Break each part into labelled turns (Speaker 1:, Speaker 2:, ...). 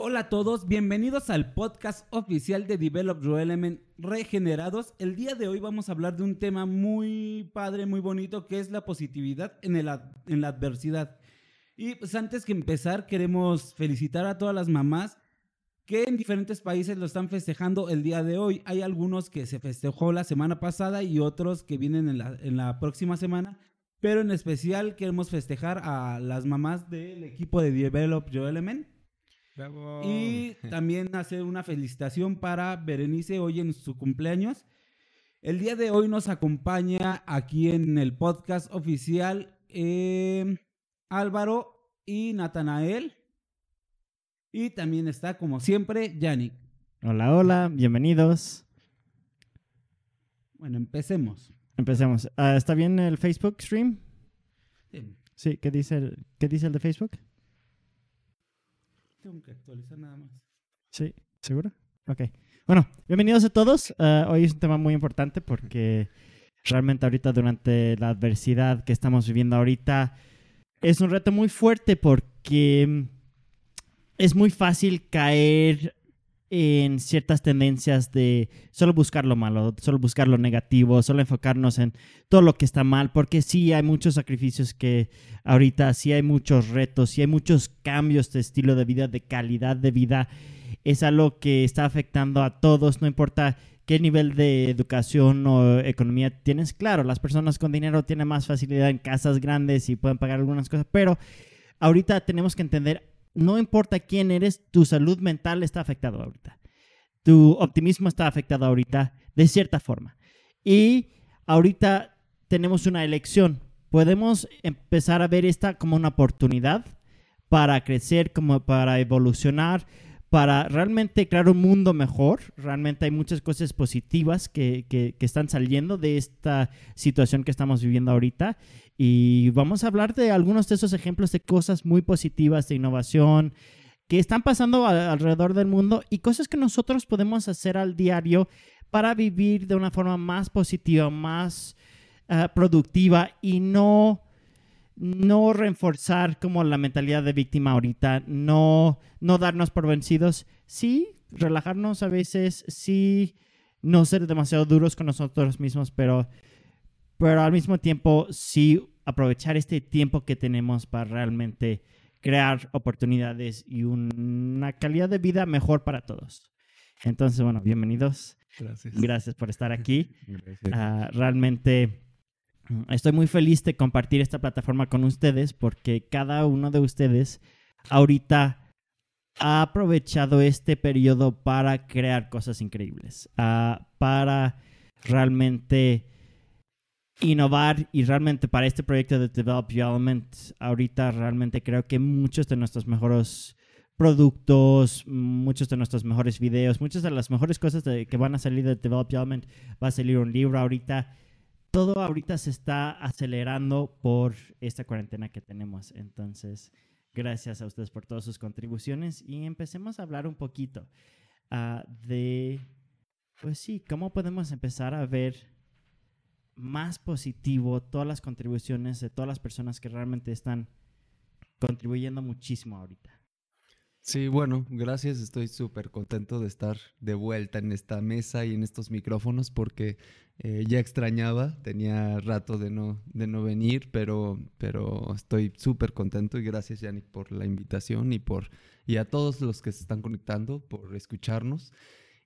Speaker 1: Hola a todos, bienvenidos al podcast oficial de Develop Your Element Regenerados. El día de hoy vamos a hablar de un tema muy padre, muy bonito, que es la positividad en, el, en la adversidad. Y pues antes que empezar, queremos felicitar a todas las mamás que en diferentes países lo están festejando el día de hoy. Hay algunos que se festejó la semana pasada y otros que vienen en la, en la próxima semana. Pero en especial queremos festejar a las mamás del equipo de Develop Your Element y también hacer una felicitación para Berenice hoy en su cumpleaños. El día de hoy nos acompaña aquí en el podcast oficial eh, Álvaro y Natanael. Y también está, como siempre, Yannick.
Speaker 2: Hola, hola, bienvenidos.
Speaker 1: Bueno, empecemos.
Speaker 2: Empecemos. Ah, ¿Está bien el Facebook stream? Sí. Sí, ¿qué dice qué dice el de Facebook?
Speaker 1: Tengo que actualizar nada más.
Speaker 2: Sí, ¿seguro? Ok. Bueno, bienvenidos a todos. Ah, hoy es un tema muy importante porque realmente ahorita durante la adversidad que estamos viviendo ahorita es un reto muy fuerte porque es muy fácil caer en ciertas tendencias de solo buscar lo malo, solo buscar lo negativo, solo enfocarnos en todo lo que está mal, porque sí hay muchos sacrificios que ahorita, sí hay muchos retos, sí hay muchos cambios de estilo de vida, de calidad de vida. Es algo que está afectando a todos, no importa qué nivel de educación o economía tienes. Claro, las personas con dinero tienen más facilidad en casas grandes y pueden pagar algunas cosas, pero ahorita tenemos que entender no importa quién eres, tu salud mental está afectada ahorita. Tu optimismo está afectado ahorita de cierta forma. Y ahorita tenemos una elección. Podemos empezar a ver esta como una oportunidad para crecer, como para evolucionar, para realmente crear un mundo mejor. Realmente hay muchas cosas positivas que, que, están saliendo de esta situación que estamos viviendo ahorita. Y vamos a hablar de algunos de esos ejemplos de cosas muy positivas de innovación que están pasando alrededor del mundo y cosas que nosotros podemos hacer al diario para vivir de una forma más positiva, más ah, productiva y no no reforzar como la mentalidad de víctima ahorita, no, no darnos por vencidos, sí, relajarnos a veces, sí, no ser demasiado duros con nosotros mismos, pero, pero al mismo tiempo sí aprovechar este tiempo que tenemos para realmente crear oportunidades y una calidad de vida mejor para todos. Entonces, bueno, bienvenidos. Gracias. Gracias por estar aquí. Ah, realmente Estoy muy feliz de compartir esta plataforma con ustedes porque cada uno de ustedes ahorita ha aprovechado este periodo para crear cosas increíbles, ah, para realmente innovar y realmente para este proyecto de Develop Element, ahorita realmente creo que muchos de nuestros mejores productos, muchos de nuestros mejores videos, muchas de las mejores cosas que van a salir de Develop Element, va a salir un libro ahorita todo ahorita se está acelerando por esta cuarentena que tenemos. Entonces, gracias a ustedes por todas sus contribuciones y empecemos a hablar un poquito ah, de, pues sí, cómo podemos empezar a ver más positivo todas las contribuciones de todas las personas que realmente están contribuyendo muchísimo ahorita.
Speaker 3: Sí, bueno, gracias. Estoy súper contento de estar de vuelta en esta mesa y en estos micrófonos porque eh, ya extrañaba, tenía rato de no, de no venir, pero, pero estoy súper contento y gracias, Yannick, por la invitación y, por, y a todos los que se están conectando por escucharnos.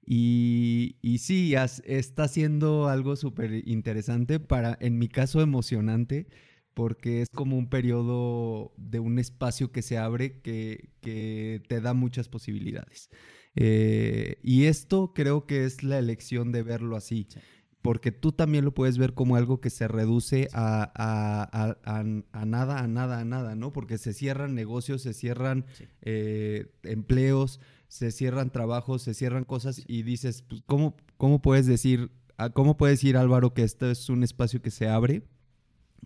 Speaker 3: Y, y sí, está siendo algo súper interesante para, en mi caso, emocionante porque es como un periodo de un espacio que se abre que, te da muchas posibilidades. Eh, y esto creo que es la elección de verlo así, porque tú también lo puedes ver como algo que se reduce a, nada, a nada, a nada, ¿no? Porque se cierran negocios, se cierran eh, empleos, se cierran trabajos, se cierran cosas y dices, pues, ¿cómo, cómo puedes decir, cómo puedes decir Álvaro que esto es un espacio que se abre?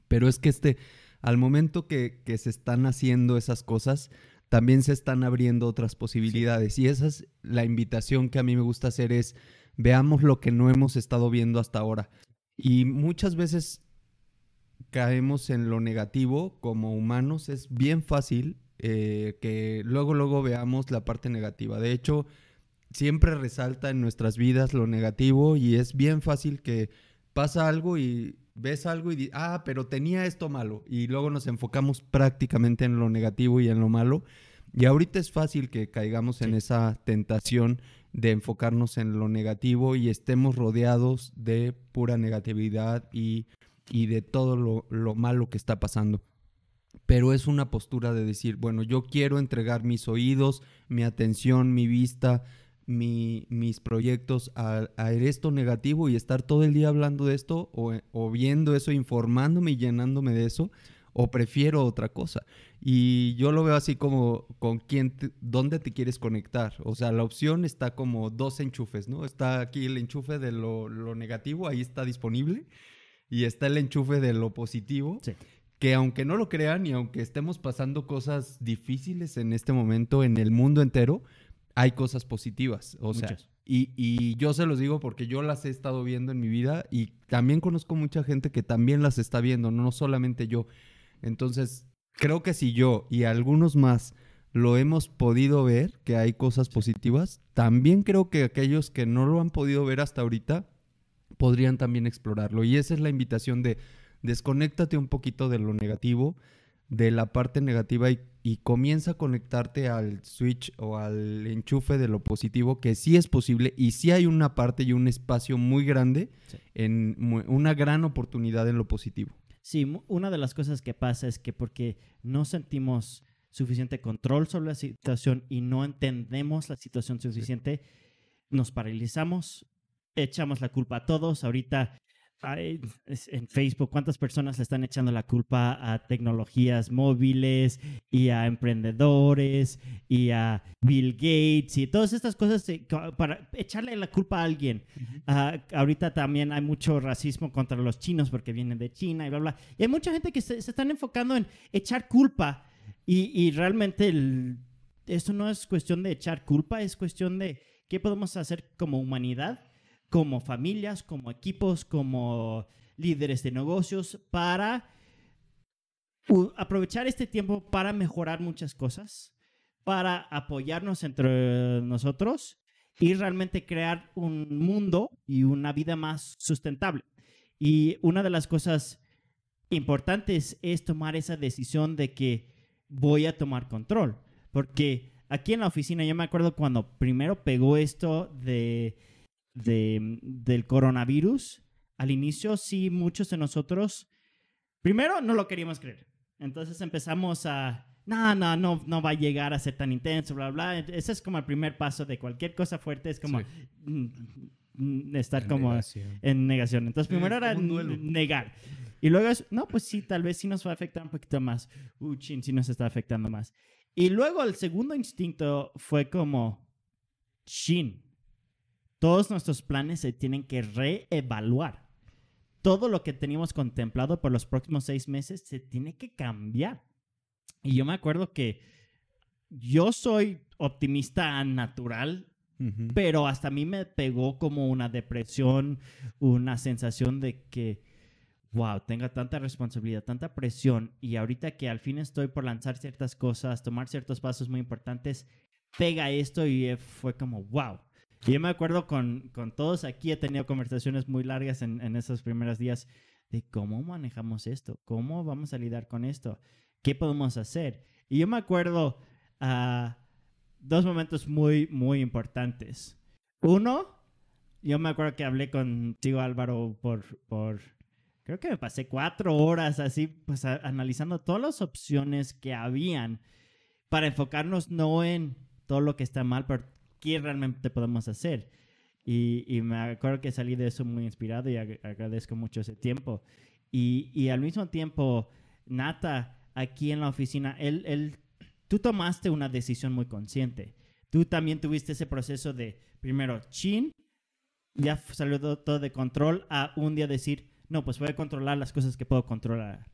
Speaker 3: Pero es que este, al momento que, se están haciendo esas cosas, también se están abriendo otras posibilidades. Y esa es la invitación que a mí me gusta hacer es, veamos lo que no hemos estado viendo hasta ahora. Y muchas veces caemos en lo negativo como humanos. Es bien fácil eh, que luego, luego veamos la parte negativa. De hecho, siempre resalta en nuestras vidas lo negativo y es bien fácil que pasa algo y ves algo y dices, ah, pero tenía esto malo. Y luego nos enfocamos prácticamente en lo negativo y en lo malo. Y ahorita es fácil que caigamos en esa tentación de enfocarnos en lo negativo y estemos rodeados de pura negatividad y, y de todo lo, lo malo que está pasando pero es una postura de decir, bueno, yo quiero entregar mis oídos, mi atención, mi vista, mis proyectos a, esto negativo y estar todo el día hablando de esto o, viendo eso, informándome y llenándome de eso, o prefiero otra cosa. Y yo lo veo así como con quién, dónde te quieres conectar. O sea, la opción está como dos enchufes, ¿no? Está aquí el enchufe de lo, lo negativo, ahí está disponible, y está el enchufe de lo positivo. Sí que aunque no lo crean y aunque estemos pasando cosas difíciles en este momento en el mundo entero, hay cosas positivas. O sea, y, y, yo se los digo porque yo las he estado viendo en mi vida y también conozco mucha gente que también las está viendo, no solamente yo. Entonces, creo que si yo y algunos más lo hemos podido ver, que hay cosas positivas, también creo que aquellos que no lo han podido ver hasta ahorita podrían también explorarlo. Y esa es la invitación de desconéctate un poquito de lo negativo, de la parte negativa y, comienza a conectarte al switch o al enchufe de lo positivo, que sí es posible y sí hay una parte y un espacio muy grande en una gran oportunidad en lo positivo.
Speaker 2: Sí, una de las cosas que pasa es que porque no sentimos suficiente control sobre la situación y no entendemos la situación suficiente, nos paralizamos, echamos la culpa a todos. Ahorita en Facebook, ¿cuántas personas le están echando la culpa a tecnologías móviles y a emprendedores y a Bill Gates y todas estas cosas para echarle la culpa a alguien? Ah, ahorita también hay mucho racismo contra los chinos porque vienen de China y bla, bla. Y hay mucha gente que se, están enfocando en echar culpa y, realmente esto no es cuestión de echar culpa, es cuestión de qué podemos hacer como humanidad como familias, como equipos, como líderes de negocios, para aprovechar este tiempo para mejorar muchas cosas, para apoyarnos entre nosotros y realmente crear un mundo y una vida más sustentable. Y una de las cosas importantes es tomar esa decisión de que voy a tomar control, porque aquí en la oficina yo me acuerdo cuando primero pegó esto de de, del coronavirus, al inicio sí muchos de nosotros, primero no lo queríamos creer. Entonces empezamos a, no, no, no, no va a llegar a ser tan intenso, bla, bla. Ese es como el primer paso de cualquier cosa fuerte, es como mm, mm, estar como en negación. Entonces primero era negar. Y luego es, no, pues sí, tal vez sí nos va a afectar un poquito más. Uh, chin, sí nos está afectando más. Y luego el segundo instinto fue como, chin, todos nuestros planes se tienen que reevaluar. Todo lo que teníamos contemplado por los próximos seis meses se tiene que cambiar. Y yo me acuerdo que yo soy optimista natural, pero hasta a mí me pegó como una depresión, una sensación de que, wow, tenga tanta responsabilidad, tanta presión, y ahorita que al fin estoy por lanzar ciertas cosas, tomar ciertos pasos muy importantes, pega esto y fue como, wow, y yo me acuerdo con, con todos aquí, he tenido conversaciones muy largas en, en esos primeros días de cómo manejamos esto, cómo vamos a lidiar con esto, qué podemos hacer. Y yo me acuerdo a dos momentos muy, muy importantes. Uno, yo me acuerdo que hablé contigo, Álvaro, por, por creo que me pasé cuatro horas así, pues analizando todas las opciones que habían para enfocarnos no en todo lo que está mal, pero qué realmente podemos hacer. Y, me acuerdo que salí de eso muy inspirado y agradezco mucho ese tiempo. Y, y, al mismo tiempo, Nata, aquí en la oficina, él, él, tú tomaste una decisión muy consciente. Tú también tuviste ese proceso de, primero, chin, ya salió todo de control, a un día decir, no, pues voy a controlar las cosas que puedo controlar.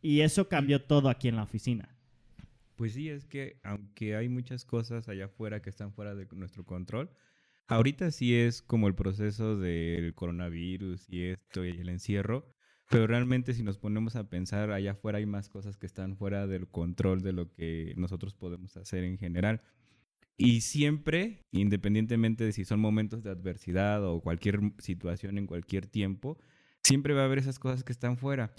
Speaker 2: Y eso cambió todo aquí en la oficina.
Speaker 4: Pues sí, es que aunque hay muchas cosas allá afuera que están fuera de nuestro control, ahorita sí es como el proceso del coronavirus y esto y el encierro, Pero realmente si nos ponemos a pensar, allá afuera hay más cosas que están fuera del control de lo que nosotros podemos hacer en general. Y siempre, independientemente de si son momentos de adversidad o cualquier situación en cualquier tiempo, siempre va a haber esas cosas que están fuera.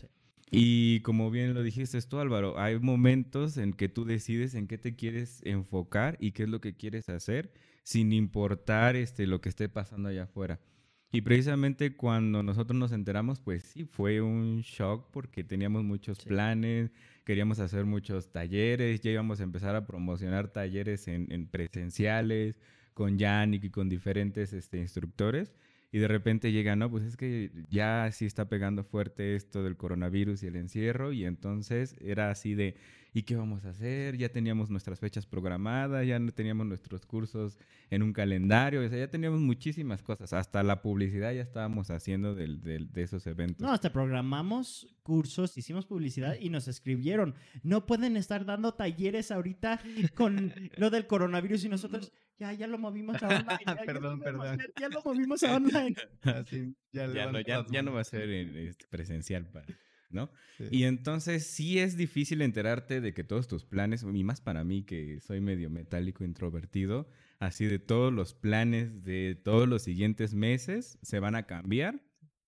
Speaker 4: Y como bien lo dijiste tú, Álvaro, hay momentos en que tú decides en qué te quieres enfocar y qué es lo que quieres hacer, sin importar este, lo que esté pasando allá afuera. Y precisamente cuando nosotros nos enteramos, pues sí, fue un shock porque teníamos muchos planes, queríamos hacer muchos talleres, ya íbamos a empezar a promocionar talleres en, presenciales con Yannick y con diferentes este, instructores. Y de repente llega, no, pues es que ya sí está pegando fuerte esto del coronavirus y el encierro. Y entonces era así de, ¿y qué vamos a hacer? Ya teníamos nuestras fechas programadas, ya teníamos nuestros cursos en un calendario, o sea, ya teníamos muchísimas cosas, hasta la publicidad ya estábamos haciendo de esos eventos.
Speaker 2: No, hasta programamos cursos, hicimos publicidad y nos escribieron, no pueden estar dando talleres ahorita con lo del coronavirus y nosotros... Ya, ya lo movimos a online.
Speaker 3: perdón, perdón.
Speaker 2: Ya, lo movimos a online.
Speaker 4: ya, no, ya, no, va a ser este, presencial para... ¿no? Y entonces sí es difícil enterarte de que todos tus planes, y más para mí que soy medio metálico introvertido, así de todos los planes de todos los siguientes meses se van a cambiar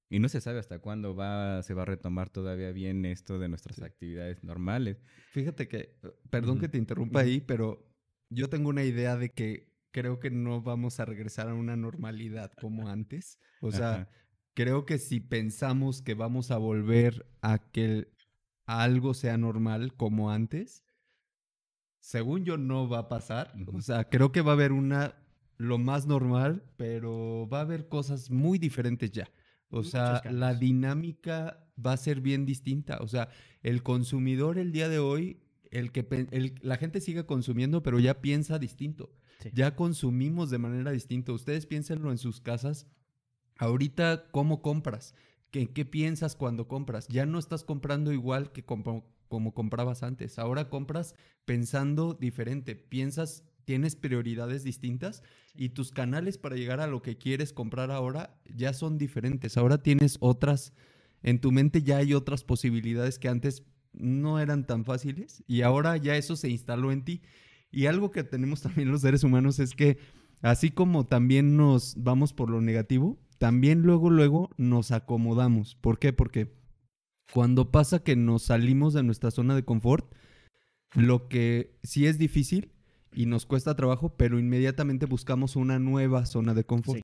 Speaker 4: y no se sabe hasta cuándo va, se va a retomar todavía bien esto de nuestras actividades normales.
Speaker 3: Fíjate que, eh, perdón que te interrumpa ahí, pero yo tengo una idea de que creo que no vamos a regresar a una normalidad como antes. O sea, creo que si pensamos que vamos a volver a que algo sea normal como antes, según yo no va a pasar. O sea, creo que va a haber una lo más normal, pero va a haber cosas muy diferentes ya. O sea, la dinámica va a ser bien distinta. O sea, el consumidor el día de hoy, el que la gente sigue consumiendo, pero ya piensa distinto. Ya consumimos de manera distinta. Ustedes piénsenlo en sus casas Ahorita, ¿cómo compras? ¿Qué, ¿Qué, piensas cuando compras? Ya no estás comprando igual que como, como comprabas antes. Ahora compras pensando diferente. Piensas, tienes prioridades distintas y tus canales para llegar a lo que quieres comprar ahora ya son diferentes. Ahora tienes otras, en tu mente ya hay otras posibilidades que antes no eran tan fáciles y ahora ya eso se instaló en ti. Y algo que tenemos también los seres humanos es que así como también nos vamos por lo negativo, también luego, luego nos acomodamos. ¿Por qué? Porque cuando pasa que nos salimos de nuestra zona de confort, lo que sí es difícil y nos cuesta trabajo, pero inmediatamente buscamos una nueva zona de confort.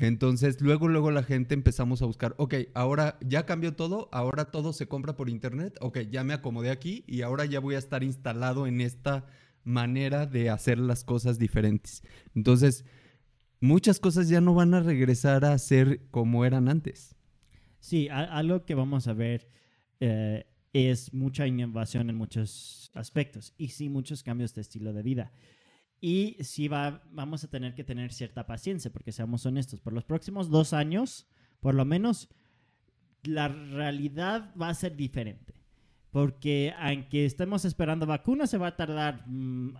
Speaker 3: Entonces, luego, luego la gente empezamos a buscar, ok, ahora ya cambió todo, ahora todo se compra por internet, ok, ya me acomodé aquí y ahora ya voy a estar instalado en esta manera de hacer las cosas diferentes. Entonces, muchas cosas ya no van a regresar a ser como eran antes.
Speaker 2: Sí, algo que vamos a ver eh, es mucha innovación en muchos aspectos y sí muchos cambios de estilo de vida. Y sí va, vamos a tener que tener cierta paciencia, porque seamos honestos, por los próximos dos años, por lo menos, la realidad va a ser diferente. Porque aunque estemos esperando vacunas, se va a tardar mm,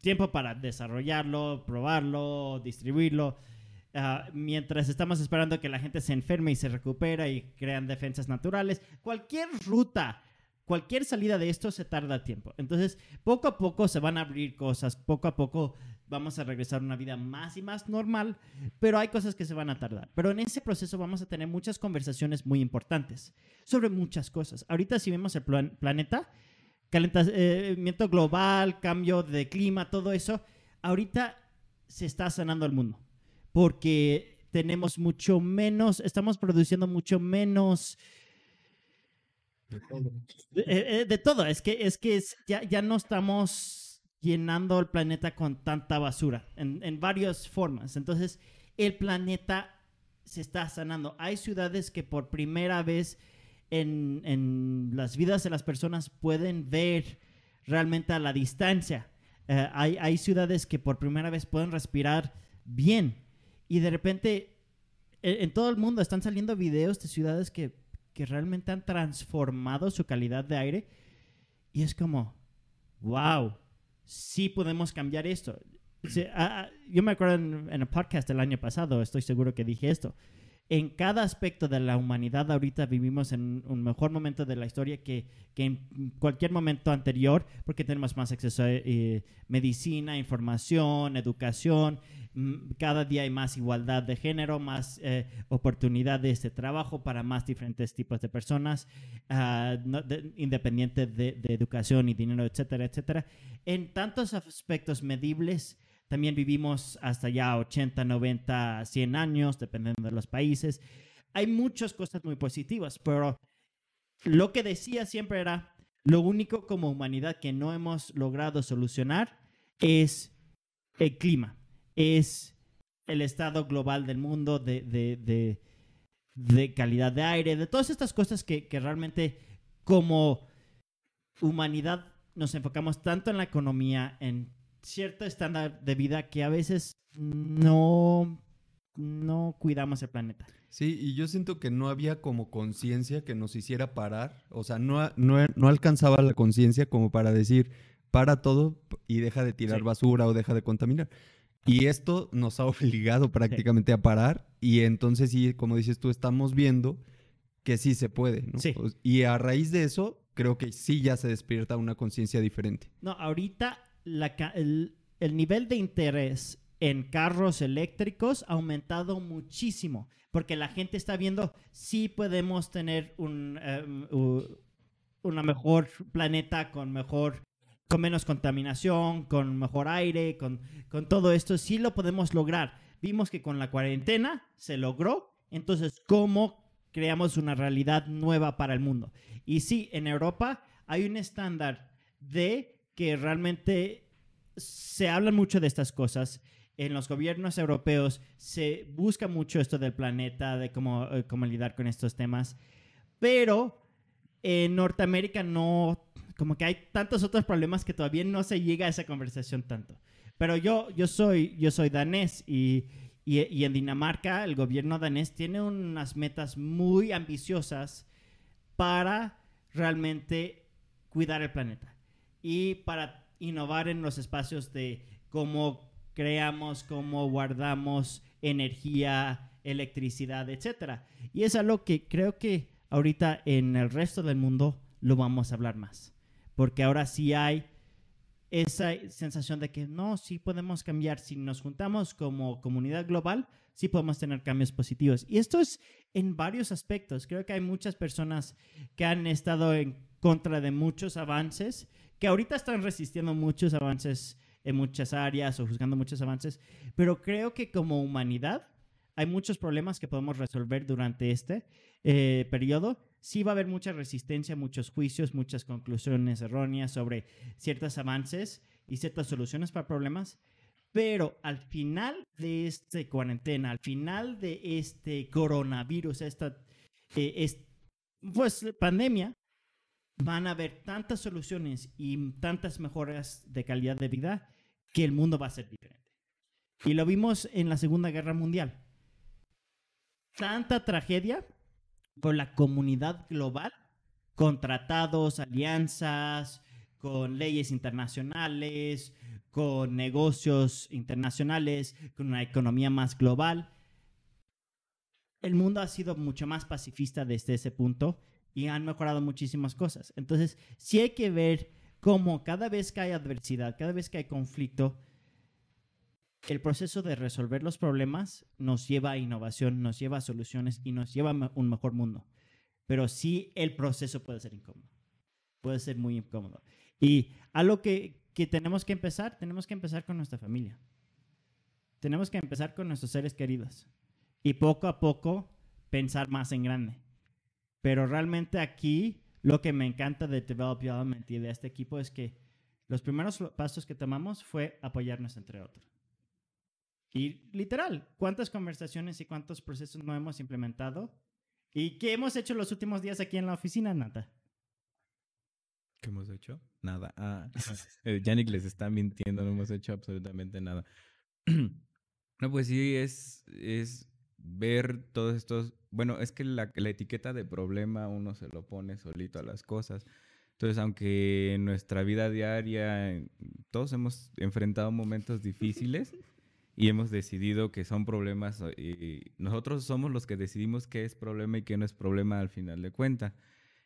Speaker 2: tiempo para desarrollarlo, probarlo, distribuirlo. Ah, mientras estamos esperando que la gente se enferme y se recupera y crean defensas naturales, cualquier ruta, cualquier salida de esto se tarda tiempo. Entonces, poco a poco se van a abrir cosas, poco a poco vamos a regresar a una vida más y más normal, pero hay cosas que se van a tardar. Pero en ese proceso vamos a tener muchas conversaciones muy importantes sobre muchas cosas. Ahorita si vemos el planeta, calentamiento global, cambio de clima, todo eso, ahorita se está sanando el mundo. Porque tenemos mucho menos, estamos produciendo mucho menos... De, eh, eh, todo, es que, es que ya, ya no estamos llenando el planeta con tanta basura en, en varias formas. Entonces, el planeta se está sanando. Hay ciudades que por primera vez en, las vidas de las personas pueden ver realmente a la distancia. Eh, hay, ciudades que por primera vez pueden respirar bien y de repente en, en, todo el mundo están saliendo videos de ciudades que, que realmente han transformado su calidad de aire y es como, wow, sí podemos cambiar esto. Ah, ah, yo me acuerdo en, en, el podcast del año pasado, estoy seguro que dije esto en cada aspecto de la humanidad ahorita vivimos en un mejor momento de la historia que, que en cualquier momento anterior, porque tenemos más acceso a eh, medicina, información, educación, cada día hay más igualdad de género, más eh, oportunidades de trabajo para más diferentes tipos de personas, no- de- independiente de, de educación y dinero, etcétera, etcétera. En tantos aspectos medibles, también vivimos hasta ya 80, 90, 100 años, dependiendo de los países. Hay muchas cosas muy positivas, pero lo que decía siempre era, lo único como humanidad que no hemos logrado solucionar es el clima, es el estado global del mundo, de, de- de- de calidad de aire, de todas estas cosas que, que realmente como humanidad nos enfocamos tanto en la economía, en cierto estándar de vida que a veces no, no cuidamos el planeta.
Speaker 3: Sí, y yo siento que no había como conciencia que nos hiciera parar, o sea, no, no, no alcanzaba la conciencia como para decir, para todo y deja de tirar
Speaker 2: Sí.
Speaker 3: basura o deja de contaminar. Y esto nos ha obligado prácticamente a parar y entonces sí, como dices tú, estamos viendo que sí se puede, ¿no?
Speaker 2: Sí.
Speaker 3: O- Y a raíz de eso, creo que sí ya se despierta una conciencia diferente.
Speaker 2: No, ahorita la el, el nivel de interés en carros eléctricos ha aumentado muchísimo porque la gente está viendo si podemos tener un em, u- una mejor planeta con mejor con menos contaminación, con mejor aire, con, con todo esto, sí lo podemos lograr. Vimos que con la cuarentena se logró, entonces, ¿cómo creamos una realidad nueva para el mundo? Y sí, en Europa hay un estándar de que realmente se habla mucho de estas cosas. En los gobiernos europeos se busca mucho esto del planeta, de cómo, eh, cómo lidiar con estos temas, pero en Norteamérica no, como que hay tantos otros problemas que todavía no se llega a esa conversación tanto. Pero yo, yo, soy, yo soy danés y, y, y en Dinamarca el gobierno danés tiene unas metas muy ambiciosas para realmente cuidar el planeta y para innovar en los espacios de cómo creamos, cómo guardamos energía, electricidad, etcétera. Y es algo que creo que ahorita en el resto del mundo lo vamos a hablar más, porque ahora sí hay esa sensación de que no, sí podemos cambiar, si nos juntamos como comunidad global, sí podemos tener cambios positivos. Y esto es en varios aspectos. Creo que hay muchas personas que han estado en contra de muchos avances, que ahorita están resistiendo muchos avances en muchas áreas o juzgando muchos avances, pero creo que como humanidad hay muchos problemas que podemos resolver durante este eh, periodo. Sí va a haber mucha resistencia, muchos juicios, muchas conclusiones erróneas sobre ciertos avances y ciertas soluciones para problemas, pero al final de esta cuarentena, al final de este coronavirus, esta eh, es, pues, pandemia, van a haber tantas soluciones y tantas mejoras de calidad de vida que el mundo va a ser diferente. Y lo vimos en la Segunda Guerra Mundial. Tanta tragedia por la comunidad global, con tratados, alianzas, con leyes internacionales, con negocios internacionales, con una economía más global. El mundo ha sido mucho más pacifista desde ese punto y han mejorado muchísimas cosas. Entonces, sí hay que ver cómo cada vez que hay adversidad, cada vez que hay conflicto, el proceso de resolver los problemas nos lleva a innovación, nos lleva a soluciones y nos lleva a un mejor mundo. Pero sí el proceso puede ser incómodo. Puede ser muy incómodo. Y algo que, que tenemos que empezar, tenemos que empezar con nuestra familia. Tenemos que empezar con nuestros seres queridos. Y poco a poco pensar más en grande. Pero realmente aquí lo que me encanta de Develop Element y de este equipo es que los primeros pasos que tomamos fue apoyarnos entre otros. Y literal, ¿cuántas conversaciones y cuántos procesos no hemos implementado? ¿Y qué hemos hecho los últimos días aquí en la oficina, Nata?
Speaker 4: ¿Qué hemos hecho? Nada. Ah, eh, Yannick les está mintiendo, no hemos hecho absolutamente nada. no, pues sí, es, es ver todos estos... Bueno, es que la, la etiqueta de problema uno se lo pone solito a las cosas. Entonces, aunque en nuestra vida diaria todos hemos enfrentado momentos difíciles y hemos decidido que son problemas y nosotros somos los que decidimos qué es problema y qué no es problema al final de cuenta.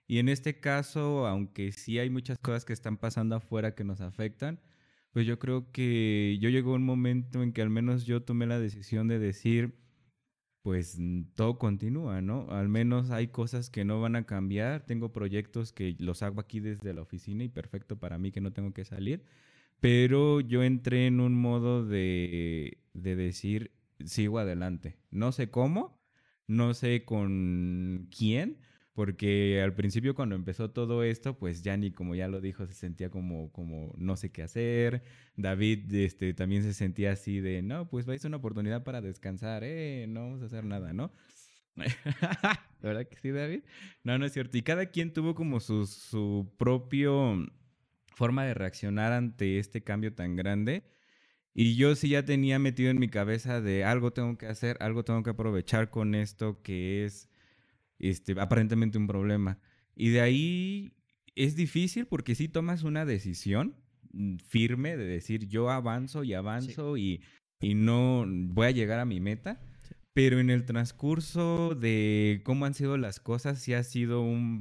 Speaker 4: Y en este caso, aunque sí hay muchas cosas que están pasando afuera que nos afectan, pues yo creo que yo llegó un momento en que al menos yo tomé la decisión de decir, pues todo continúa, ¿no? Al menos hay cosas que no van a cambiar. Tengo proyectos que los hago aquí desde la oficina y perfecto para mí que no tengo que salir. Pero yo entré en un modo de, de decir, sigo adelante. No sé cómo, no sé con quién, porque al principio cuando empezó todo esto, pues Yanni, como ya lo dijo, se sentía como, como no sé qué hacer. David este, también se sentía así de, no, pues vais a una oportunidad para descansar, eh, no vamos a hacer nada, ¿no? ¿La verdad que sí, David? No, no es cierto. Y cada quien tuvo como su, su propio forma de reaccionar ante este cambio tan grande. Y yo sí ya tenía metido en mi cabeza de algo tengo que hacer, algo tengo que aprovechar con esto que es este, aparentemente un problema. Y de ahí es difícil porque si tomas una decisión mm, firme de decir yo avanzo y avanzo y, y, no voy a llegar a mi meta. Pero en el transcurso de cómo han sido las cosas, sí ha sido un,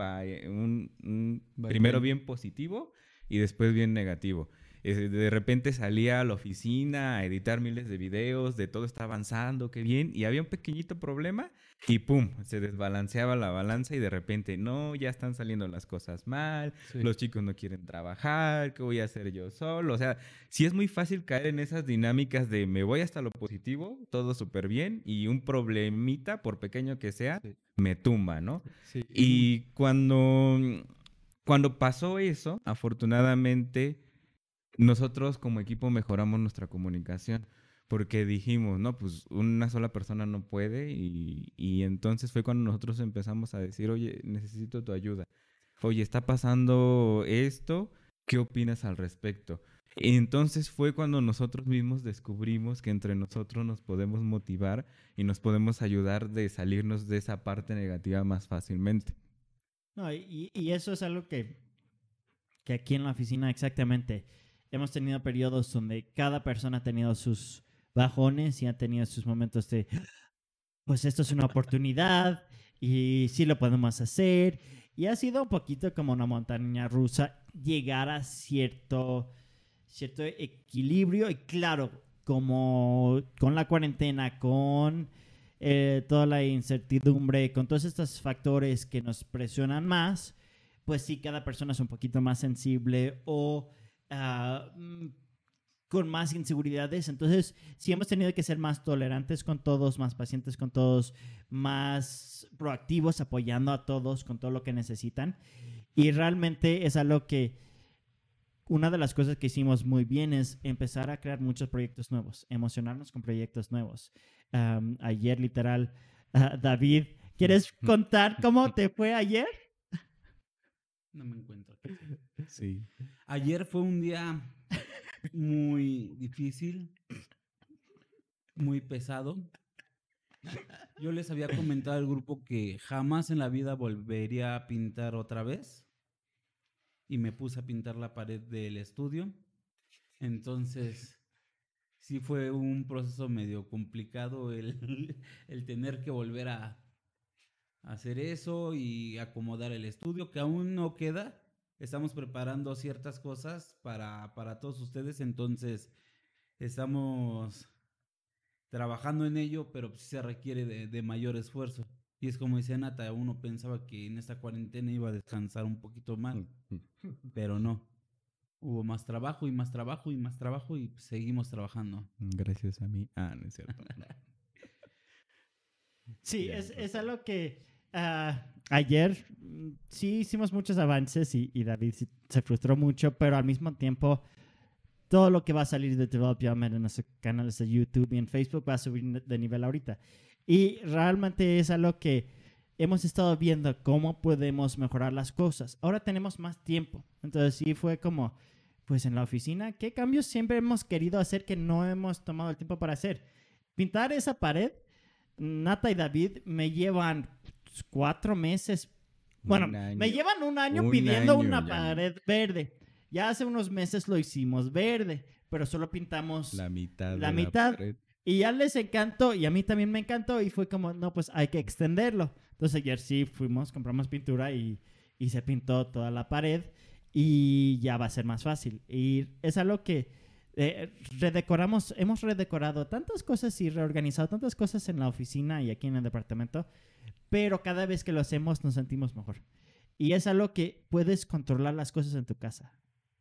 Speaker 4: un primero bien positivo y después bien negativo. De repente salía a la oficina a editar miles de videos, de todo está avanzando, qué bien, y había un pequeñito problema y pum, se desbalanceaba la balanza y de repente, no, ya están saliendo las cosas mal, los chicos no quieren trabajar, ¿qué voy a hacer yo solo? O sea, sí es muy fácil caer en esas dinámicas de me voy hasta lo positivo, todo súper bien, y un problemita, por pequeño que sea, me tumba, ¿no? Y cuando, cuando pasó eso, afortunadamente, nosotros como equipo mejoramos nuestra comunicación porque dijimos, no, pues una sola persona no puede y, y, entonces fue cuando nosotros empezamos a decir, oye, necesito tu ayuda. Oye, está pasando esto, ¿qué opinas al respecto? Y entonces fue cuando nosotros mismos descubrimos que entre nosotros nos podemos motivar y nos podemos ayudar de salirnos de esa parte negativa más fácilmente.
Speaker 2: No, y, y eso es algo que, que aquí en la oficina exactamente hemos tenido periodos donde cada persona ha tenido sus bajones y ha tenido sus momentos de, pues esto es una oportunidad y sí lo podemos hacer. Y ha sido un poquito como una montaña rusa llegar a cierto, cierto equilibrio y claro, como con la cuarentena, con eh, toda la incertidumbre, con todos estos factores que nos presionan más, pues sí, cada persona es un poquito más sensible o Ah, mm, con más inseguridades. Entonces, sí hemos tenido que ser más tolerantes con todos, más pacientes con todos, más proactivos, apoyando a todos con todo lo que necesitan. Y realmente es algo que una de las cosas que hicimos muy bien es empezar a crear muchos proyectos nuevos, emocionarnos con proyectos nuevos. ayer, literal, ah, David, ¿quieres contar cómo te fue ayer?
Speaker 1: No me encuentro. Sí. Ayer fue un día muy difícil, muy pesado. Yo les había comentado al grupo que jamás en la vida volvería a pintar otra vez. Y me puse a pintar la pared del estudio. Entonces, sí fue un proceso medio complicado el, el tener que volver a hacer eso y acomodar el estudio, que aún no queda. Estamos preparando ciertas cosas para, para todos ustedes, entonces estamos trabajando en ello, pero se requiere de, de, mayor esfuerzo. Y es como dice Nata, uno pensaba que en esta cuarentena iba a descansar un poquito más, pero no. Hubo más trabajo y más trabajo y más trabajo y seguimos trabajando.
Speaker 4: Gracias a mí. Ah, no es cierto.
Speaker 2: sí, es, es algo que Ah, ayer mm, sí hicimos muchos avances y, David se frustró mucho, pero al mismo tiempo todo lo que va a salir de Develop en nuestros canales de YouTube y en Facebook va a subir de nivel ahorita. Y realmente es algo que hemos estado viendo cómo podemos mejorar las cosas. Ahora tenemos más tiempo. Entonces sí fue como, pues en la oficina, ¿qué cambios siempre hemos querido hacer que no hemos tomado el tiempo para hacer? Pintar esa pared. Nata y David me llevan cuatro meses. Bueno, me llevan un año pidiendo una pared verde. Ya hace unos meses lo hicimos verde, pero solo pintamos
Speaker 4: la mitad.
Speaker 2: La mitad. Y ya les encantó y a mí también me encantó y fue como, no, pues hay que extenderlo. Entonces ayer sí fuimos, compramos pintura y, y se pintó toda la pared y ya va a ser más fácil. Y es algo que eh, redecoramos, hemos redecorado tantas cosas y reorganizado tantas cosas en la oficina y aquí en el departamento, pero cada vez que lo hacemos nos sentimos mejor. Y es algo que puedes controlar las cosas en tu casa.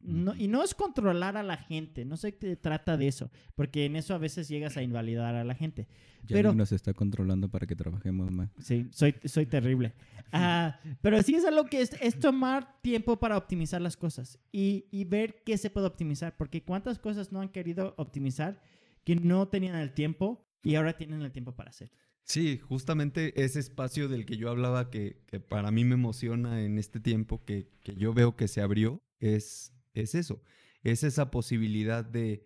Speaker 2: No, y no es controlar a la gente, no se trata de eso, porque en eso a veces llegas a invalidar a la gente.
Speaker 4: Ya
Speaker 2: Pero-
Speaker 4: nos está controlando para que trabajemos más.
Speaker 2: Sí, soy, soy terrible. Ah, pero sí es algo que es, es tomar tiempo para optimizar las cosas y, y ver qué se puede optimizar, porque cuántas cosas no han querido optimizar que no tenían el tiempo y ahora tienen el tiempo para hacer.
Speaker 3: Sí, justamente ese espacio del que yo hablaba que, que para mí me emociona en este tiempo que, que yo veo que se abrió es, es eso, es esa posibilidad de,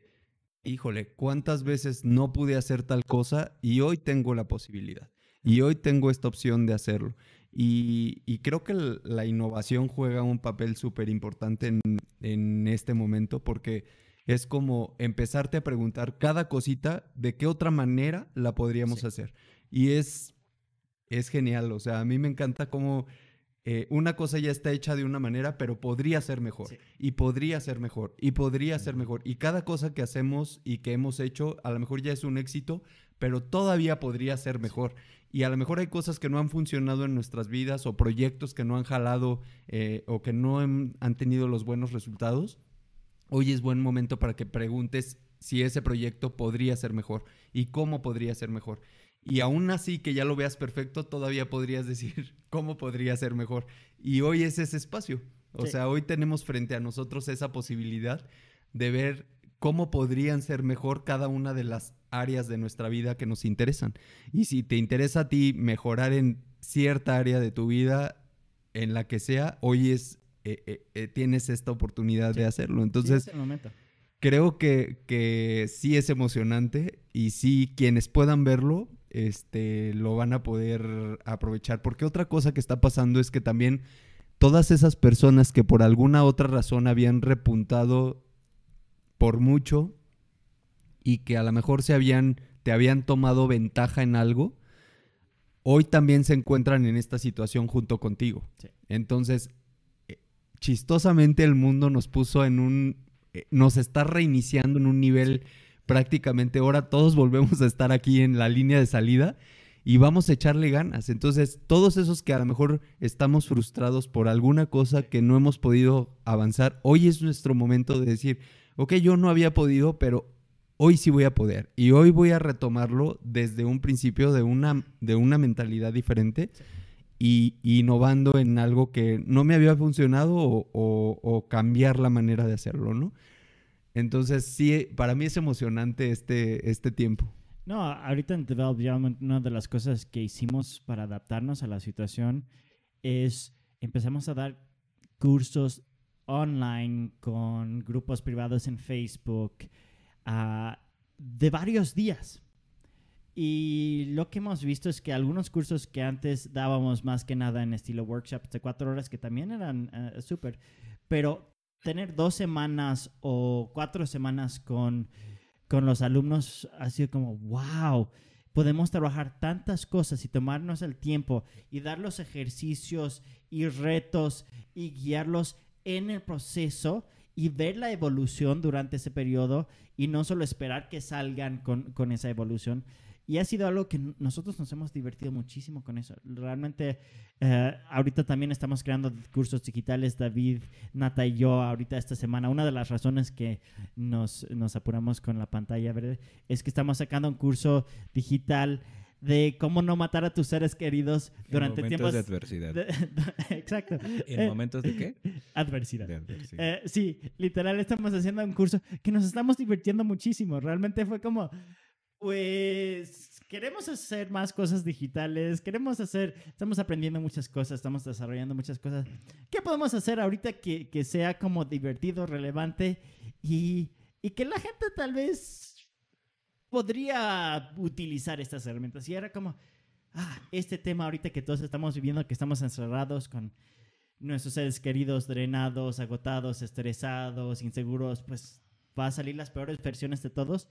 Speaker 3: híjole, ¿cuántas veces no pude hacer tal cosa y hoy tengo la posibilidad? Y hoy tengo esta opción de hacerlo. Y, y creo que la innovación juega un papel súper importante en, en este momento porque es como empezarte a preguntar cada cosita de qué otra manera la podríamos
Speaker 2: Sí.
Speaker 3: hacer. Y es, es genial, o sea, a mí me encanta cómo eh, una cosa ya está hecha de una manera, pero podría ser mejor,
Speaker 2: Sí.
Speaker 3: y podría ser mejor, y podría ser mejor. Y cada cosa que hacemos y que hemos hecho, a lo mejor ya es un éxito, pero todavía podría ser mejor. Y a lo mejor hay cosas que no han funcionado en nuestras vidas o proyectos que no han jalado eh, o que no han- han tenido los buenos resultados. Hoy es buen momento para que preguntes si ese proyecto podría ser mejor y cómo podría ser mejor. Y aún así que ya lo veas perfecto, todavía podrías decir cómo podría ser mejor. Y hoy es ese espacio. O
Speaker 2: Sí.
Speaker 3: sea, hoy tenemos frente a nosotros esa posibilidad de ver cómo podrían ser mejor cada una de las áreas de nuestra vida que nos interesan. Y si te interesa a ti mejorar en cierta área de tu vida, en la que sea, hoy es, eh, eh, eh, tienes esta oportunidad de hacerlo.
Speaker 2: Sí,
Speaker 3: Entonces,
Speaker 2: es el momento.
Speaker 3: creo que, que sí es emocionante y sí quienes puedan verlo este, lo van a poder aprovechar. Porque otra cosa que está pasando es que también todas esas personas que por alguna otra razón habían repuntado por mucho y que a lo mejor se habían, te habían tomado ventaja en algo, hoy también se encuentran en esta situación junto contigo.
Speaker 2: Sí.
Speaker 3: Entonces, eh, chistosamente el mundo nos puso en un, eh, nos está reiniciando en un nivel prácticamente, ahora todos volvemos a estar aquí en la línea de salida y vamos a echarle ganas. Entonces, todos esos que a lo mejor estamos frustrados por alguna cosa que no hemos podido avanzar, hoy es nuestro momento de decir, ok, yo no había podido, pero hoy sí voy a poder. Y hoy voy a retomarlo desde un principio de una, de una mentalidad diferente y, y innovando en algo que no me había funcionado o, o- o cambiar la manera de hacerlo, ¿no? Entonces, sí, para mí es emocionante este, este tiempo.
Speaker 2: No, ahorita en Develop Jam, una de las cosas que hicimos para adaptarnos a la situación es empezamos a dar cursos online con grupos privados en Facebook ah, de varios días. Y lo que hemos visto es que algunos cursos que antes dábamos más que nada en estilo workshops de cuatro horas, que también eran eh, súper, pero tener dos semanas o cuatro semanas con, con los alumnos ha sido como, wow, podemos trabajar tantas cosas y tomarnos el tiempo y dar los ejercicios y retos y guiarlos en el proceso y ver la evolución durante ese periodo y no solo esperar que salgan con, con esa evolución. Y ha sido algo que nosotros nos hemos divertido muchísimo con eso. Realmente, eh, ahorita también estamos creando cursos digitales, David, Nata y yo, ahorita esta semana. Una de las razones que nos, nos apuramos con la pantalla verde es que estamos sacando un curso digital de cómo no matar a tus seres queridos durante
Speaker 4: en
Speaker 2: tiempos
Speaker 4: de adversidad.
Speaker 2: de- exacto.
Speaker 4: ¿En
Speaker 2: Eh,
Speaker 4: momentos de qué?
Speaker 2: adversidad.
Speaker 4: De adversidad.
Speaker 2: Eh, sí, literal estamos haciendo un curso que nos estamos divirtiendo muchísimo. Realmente fue como, pues queremos hacer más cosas digitales, queremos hacer, estamos aprendiendo muchas cosas, estamos desarrollando muchas cosas. ¿Qué podemos hacer ahorita que, que sea como divertido, relevante y, y que la gente tal vez podría utilizar estas herramientas? Y era como, ah, este tema ahorita que todos estamos viviendo, que estamos encerrados con nuestros seres queridos drenados, agotados, estresados, inseguros, pues va a salir las peores versiones de todos.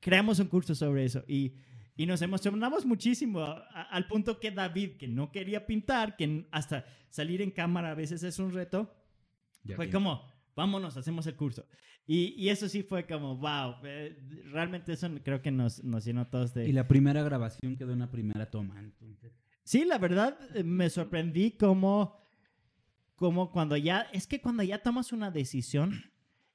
Speaker 2: Creamos un curso sobre eso y, y nos emocionamos muchísimo a- a- al punto que David, que no quería pintar, que hasta salir en cámara a veces es un reto,
Speaker 4: Ya
Speaker 2: fue
Speaker 4: vi.
Speaker 2: como, vámonos, hacemos el curso. Y, y eso sí fue como, wow, eh, realmente eso creo que nos, nos llenó todos de...
Speaker 1: Y la primera grabación quedó en la primera toma. Entonces,
Speaker 2: Sí, la verdad eh, me sorprendí como, como cuando ya, es que cuando ya tomas una decisión,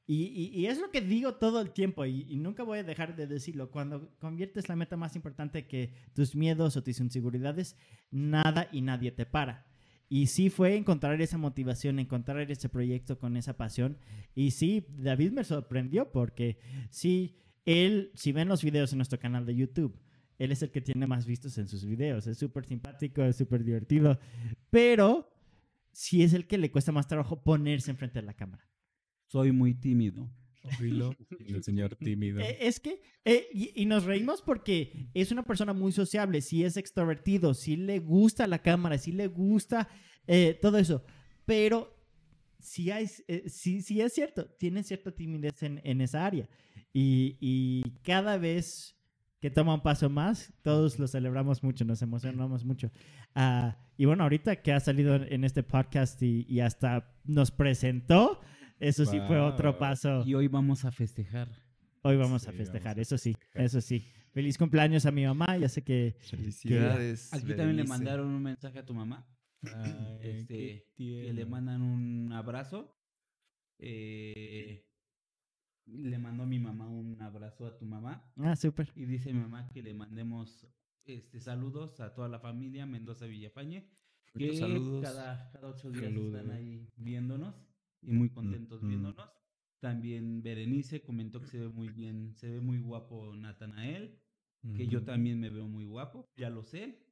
Speaker 2: y, es lo que digo todo el tiempo, y, y nunca voy a dejar de decirlo, cuando conviertes la meta más importante que tus miedos o tus inseguridades, nada y nadie te para. Y sí fue encontrar esa motivación, encontrar ese proyecto con esa pasión. Y sí, David me sorprendió porque sí, él, si ven los videos en nuestro canal de YouTube, él es el que tiene más vistos en sus videos. Es súper simpático, es súper divertido. Pero sí es el que le cuesta más trabajo ponerse enfrente de la cámara.
Speaker 1: Soy muy tímido.
Speaker 4: Oílo, El señor tímido.
Speaker 2: Eh, es que, eh, y, y nos reímos porque es una persona muy sociable, sí es extrovertido, sí le gusta la cámara, sí le gusta eh, todo eso, pero sí, hay, eh, sí, sí es cierto, tiene cierta timidez en, en esa área. Y, y cada vez que toma un paso más, todos lo celebramos mucho, nos emocionamos mucho. Ah, y bueno, ahorita que ha salido en este podcast y, y hasta nos presentó, eso sí fue otro paso.
Speaker 1: Y hoy vamos a festejar.
Speaker 2: Hoy vamos
Speaker 4: Sí,
Speaker 2: a
Speaker 4: vamos
Speaker 2: festejar,
Speaker 4: a
Speaker 2: eso sí, eso sí. Feliz cumpleaños a mi mamá, ya sé que...
Speaker 3: Felicidades.
Speaker 1: Aquí también le mandaron un mensaje a tu mamá.
Speaker 4: Ay,
Speaker 1: este, que le mandan un abrazo. Eh, le mandó mi mamá un abrazo a tu mamá.
Speaker 2: Ah, súper.
Speaker 1: Y dice mi mamá que le mandemos este, saludos a toda la familia Mendoza Villafañe. Que
Speaker 3: saludos.
Speaker 1: Cada, cada ocho días
Speaker 4: Saludos.
Speaker 1: están ahí viéndonos y muy contentos
Speaker 3: Mm, mm.
Speaker 1: viéndonos. También Berenice comentó que se ve muy bien, se ve muy guapo Natanael, que yo también me veo muy guapo, ya lo sé.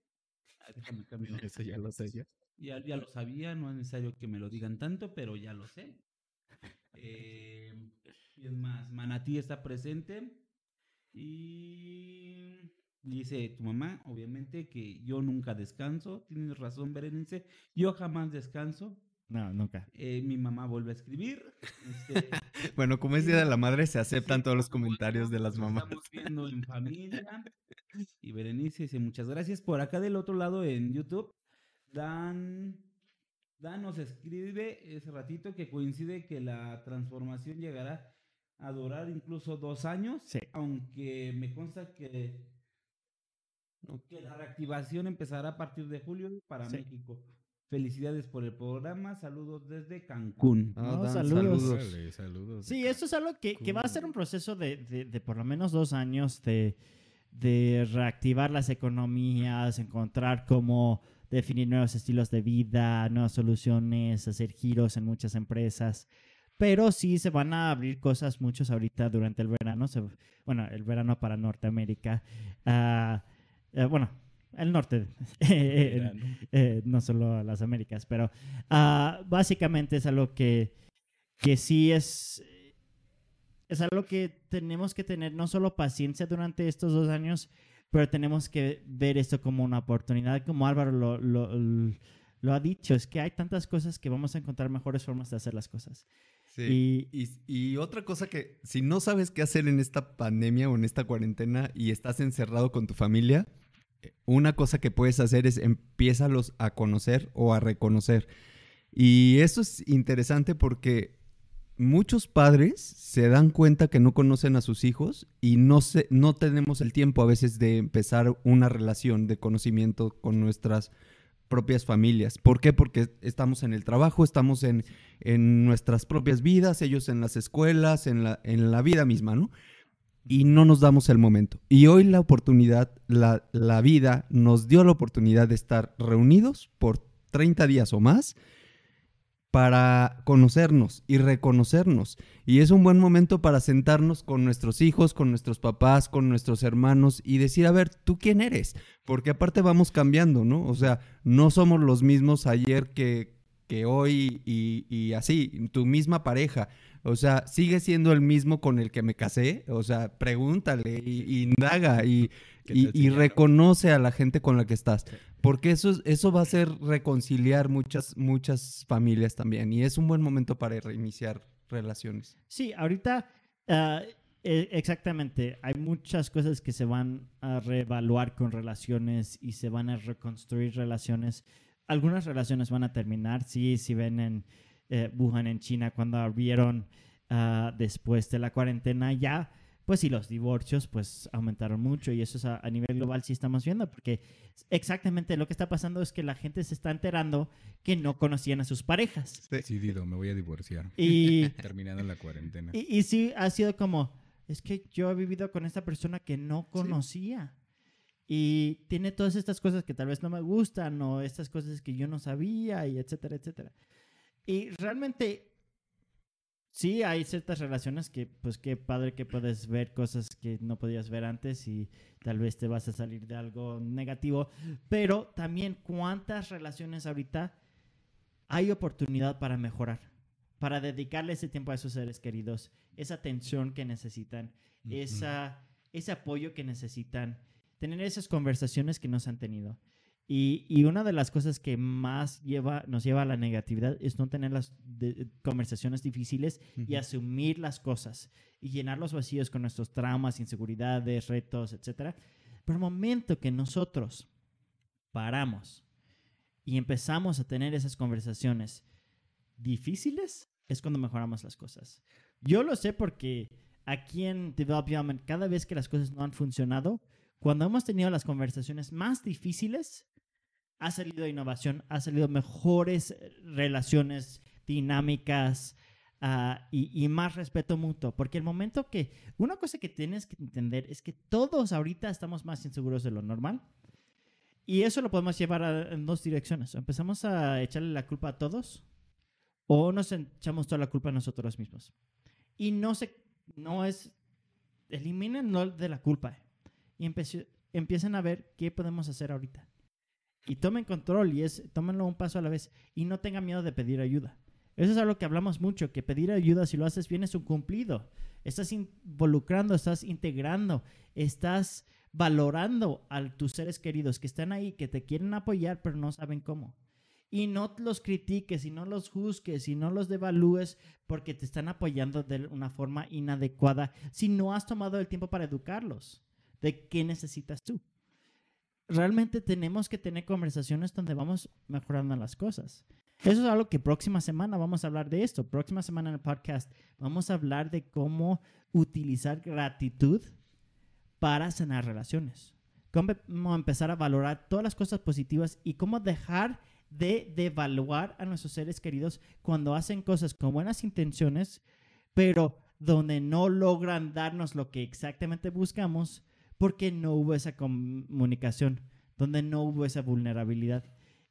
Speaker 1: Cambiar.
Speaker 4: Eso ya lo sé yo.
Speaker 1: Ya, ya lo sabía, no es necesario que me lo digan tanto, pero ya lo sé. Eh, y es más, Manatí está presente. Y dice tu mamá, obviamente, que yo nunca descanso. Tienes razón, Berenice. Yo jamás descanso.
Speaker 2: No, nunca.
Speaker 1: Eh, mi mamá vuelve a escribir. Este,
Speaker 3: Bueno, como es Día de la Madre, se aceptan
Speaker 1: Sí,
Speaker 3: todos los comentarios de las mamás.
Speaker 1: Estamos viendo en familia. Y Berenice dice muchas gracias. Por acá del otro lado en YouTube, Dan, Dan nos escribe ese ratito que coincide que la transformación llegará a durar incluso dos años.
Speaker 2: Sí.
Speaker 1: Aunque me consta que, que la reactivación empezará a partir de julio para
Speaker 2: Sí.
Speaker 1: México. Felicidades por el programa. Saludos desde Cancún.
Speaker 3: Ah,
Speaker 2: No,
Speaker 3: Dan,
Speaker 2: saludos.
Speaker 4: Órale, saludos.
Speaker 2: Sí, esto es algo que, que va a ser un proceso de, de- de por lo menos dos años de, de reactivar las economías, encontrar cómo definir nuevos estilos de vida, nuevas soluciones, hacer giros en muchas empresas. Pero sí se van a abrir cosas muchos ahorita durante el verano. se- bueno, el verano para Norteamérica. Ah, eh, bueno, el norte.
Speaker 4: Verano.
Speaker 2: eh, no solo a las Américas, pero ah, básicamente es algo que, que sí es, es algo que tenemos que tener no solo paciencia durante estos dos años, pero tenemos que ver esto como una oportunidad, como Álvaro lo, lo, lo ha dicho, es que hay tantas cosas que vamos a encontrar mejores formas de hacer las cosas.
Speaker 3: Sí. Y, y otra cosa que, si no sabes qué hacer en esta pandemia o en esta cuarentena y estás encerrado con tu familia, eh, una cosa que puedes hacer es empiézalos a conocer o a reconocer. Y eso es interesante porque muchos padres se dan cuenta que no conocen a sus hijos y no, se, no tenemos el tiempo a veces de empezar una relación de conocimiento con nuestras propias familias. ¿Por qué? Porque estamos en el trabajo, estamos en, en nuestras propias vidas, ellos en las escuelas, en la, en la vida misma, ¿no? Y no nos damos el momento. Y hoy la oportunidad, la, la vida nos dio la oportunidad de estar reunidos por 30 días o más para conocernos y reconocernos. Y es un buen momento para sentarnos con nuestros hijos, con nuestros papás, con nuestros hermanos y decir, a ver, ¿tú quién eres? Porque aparte vamos cambiando, ¿no? O sea, no somos los mismos ayer que, que hoy y, y así, tu misma pareja. O sea, sigue siendo el mismo con el que me casé. O sea, pregúntale y, y indaga y,
Speaker 4: ¿Qué
Speaker 3: y, reconoce a la gente con la que estás. Porque eso, es- eso va a hacer reconciliar muchas, muchas familias también. Y es un buen momento para reiniciar relaciones.
Speaker 2: Sí, ahorita, ah, Eh, exactamente. Hay muchas cosas que se van a reevaluar con relaciones y se van a reconstruir relaciones. Algunas relaciones van a terminar, sí, si ven en eh, Wuhan, en China, cuando abrieron ah, después de la cuarentena, ya, pues sí, los divorcios pues aumentaron mucho y eso es a, a nivel global sí estamos viendo, porque exactamente lo que está pasando es que la gente se está enterando que no conocían a sus parejas.
Speaker 3: Decidido, me voy a divorciar.
Speaker 2: Y,
Speaker 3: Terminando la cuarentena.
Speaker 2: y, y sí ha sido como, es que yo he vivido con esta persona que no conocía. Y tiene todas estas cosas que tal vez no me gustan o estas cosas que yo no sabía y etcétera, etcétera. Y realmente sí hay ciertas relaciones que pues qué padre que puedes ver cosas que no podías ver antes y tal vez te vas a salir de algo negativo. Pero también cuántas relaciones ahorita hay oportunidad para mejorar, para dedicarle ese tiempo a esos seres queridos, esa atención que necesitan, esa, ese apoyo que necesitan, tener esas conversaciones que nos han tenido. Y, y una de las cosas que más lleva, nos lleva a la negatividad es no tener las de- conversaciones difíciles y
Speaker 5: Ujú.
Speaker 2: asumir las cosas y llenar los vacíos con nuestros traumas, inseguridades, retos, etc. Pero el momento que nosotros paramos y empezamos a tener esas conversaciones difíciles, es cuando mejoramos las cosas. Yo lo sé porque aquí en Develop Development, cada vez que las cosas no han funcionado, cuando hemos tenido las conversaciones más difíciles, ha salido innovación, ha salido mejores eh, relaciones dinámicas ah, y, más respeto mutuo. Porque el momento que, una cosa que tienes que entender es que todos ahorita estamos más inseguros de lo normal. Y eso lo podemos llevar a- en dos direcciones. Empezamos a echarle la culpa a todos o nos echamos toda la culpa a nosotros mismos. Y no se, no es, eliminen de la culpa y empiecen a ver qué podemos hacer ahorita. Y tomen control y es, tómenlo un paso a la vez y no tengan miedo de pedir ayuda. Eso es algo que hablamos mucho, que pedir ayuda si lo haces bien es un cumplido. Estás involucrando, estás integrando, estás valorando a tus seres queridos que están ahí, que te quieren apoyar, pero no saben cómo. Y no los critiques, y no los juzgues, y no los devalúes porque te están apoyando de una forma inadecuada si no has tomado el tiempo para educarlos de qué necesitas tú. Realmente tenemos que tener conversaciones donde vamos mejorando las cosas. Eso es algo que próxima semana vamos a hablar de esto. Próxima semana en el podcast vamos a hablar de cómo utilizar gratitud para sanar relaciones. Cómo empezar a valorar todas las cosas positivas y cómo dejar de devaluar a nuestros seres queridos cuando hacen cosas con buenas intenciones, pero donde no logran darnos lo que exactamente buscamos porque no hubo esa comunicación, donde no hubo esa vulnerabilidad.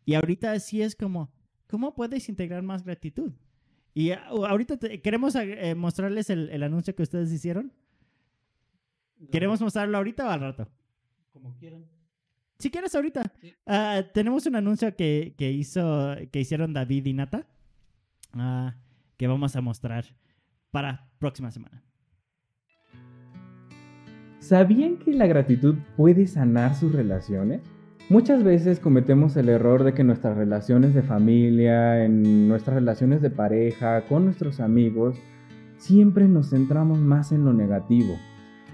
Speaker 2: Y ahorita sí es como, ¿cómo puedes integrar más gratitud? Y a- ahorita te- queremos eh, mostrarles el, el anuncio que ustedes hicieron. ¿Queremos mostrarlo ahorita o al rato?
Speaker 6: Como quieran.
Speaker 2: Si quieres ahorita. Ah, tenemos un anuncio que, que hizo, que hicieron David y Nata, ah, que vamos a mostrar para próxima semana.
Speaker 4: ¿Sabían que la gratitud puede sanar sus relaciones? Muchas veces cometemos el error de que nuestras relaciones de familia, en nuestras relaciones de pareja, con nuestros amigos, siempre nos centramos más en lo negativo.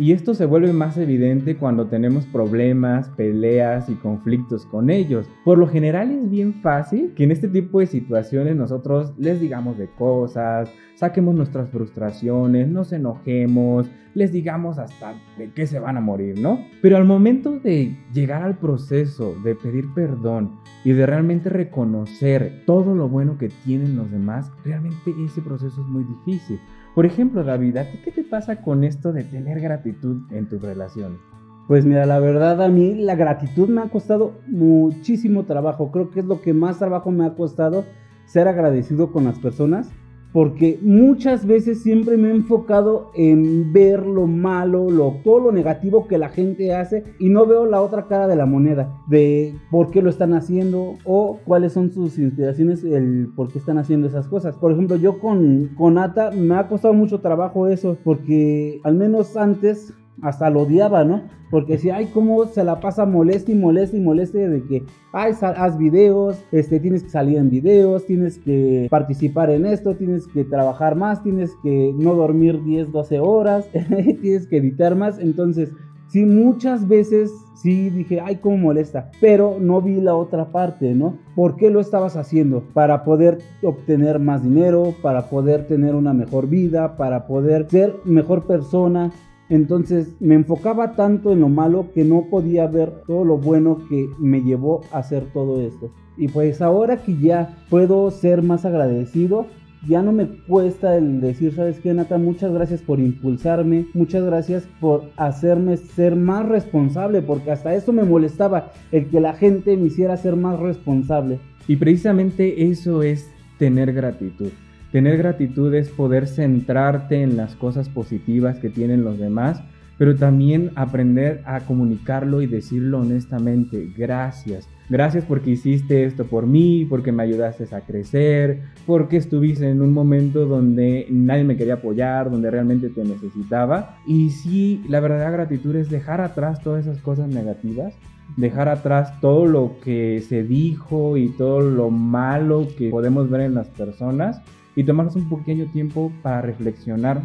Speaker 4: Y esto se vuelve más evidente cuando tenemos problemas, peleas y conflictos con ellos. Por lo general es bien fácil que en este tipo de situaciones nosotros les digamos de cosas, saquemos nuestras frustraciones, nos enojemos, les digamos hasta de qué se van a morir, ¿no? Pero al momento de llegar al proceso de pedir perdón y de realmente reconocer todo lo bueno que tienen los demás, realmente ese proceso es muy difícil. Por ejemplo, David, ¿a qué te pasa con esto de tener gratitud en tus relaciones?
Speaker 1: Pues mira, la verdad a mí la gratitud me ha costado muchísimo trabajo. Creo que es lo que más trabajo me ha costado ser agradecido con las personas. Porque muchas veces siempre me he enfocado en ver lo malo, lo, todo lo negativo que la gente hace y no veo la otra cara de la moneda, de por qué lo están haciendo o cuáles son sus inspiraciones, el por qué están haciendo esas cosas. Por ejemplo, yo con, con Ata me ha costado mucho trabajo eso porque al menos antes hasta lo odiaba, ¿no? Porque decía, ay, cómo se la pasa molesta y molesta y molesta de que, ay, haz videos, este, tienes que salir en videos, tienes que participar en esto, tienes que trabajar más, tienes que no dormir 10, 12 horas, tienes que editar más. Entonces, sí, muchas veces sí dije, ay, cómo molesta, pero no vi la otra parte, ¿no? ¿Por qué lo estabas haciendo? Para poder obtener más dinero, para poder tener una mejor vida, para poder ser mejor persona. Entonces me enfocaba tanto en lo malo que no podía ver todo lo bueno que me llevó a hacer todo esto. Y pues ahora que ya puedo ser más agradecido, ya no me cuesta el decir, ¿sabes qué, Nata? Muchas gracias por impulsarme, muchas gracias por hacerme ser más responsable, porque hasta eso me molestaba, el que la gente me hiciera ser más responsable.
Speaker 7: Y precisamente eso es tener gratitud. Tener gratitud es poder centrarte en las cosas positivas que tienen los demás, pero también aprender a comunicarlo y decirlo honestamente. Gracias. Gracias porque hiciste esto por mí, porque me ayudaste a crecer, porque estuviste en un momento donde nadie me quería apoyar, donde realmente te necesitaba. Y sí, la verdadera gratitud es dejar atrás todas esas cosas negativas dejar atrás todo lo que se dijo y todo lo malo que podemos ver en las personas y tomarnos un pequeño tiempo para reflexionar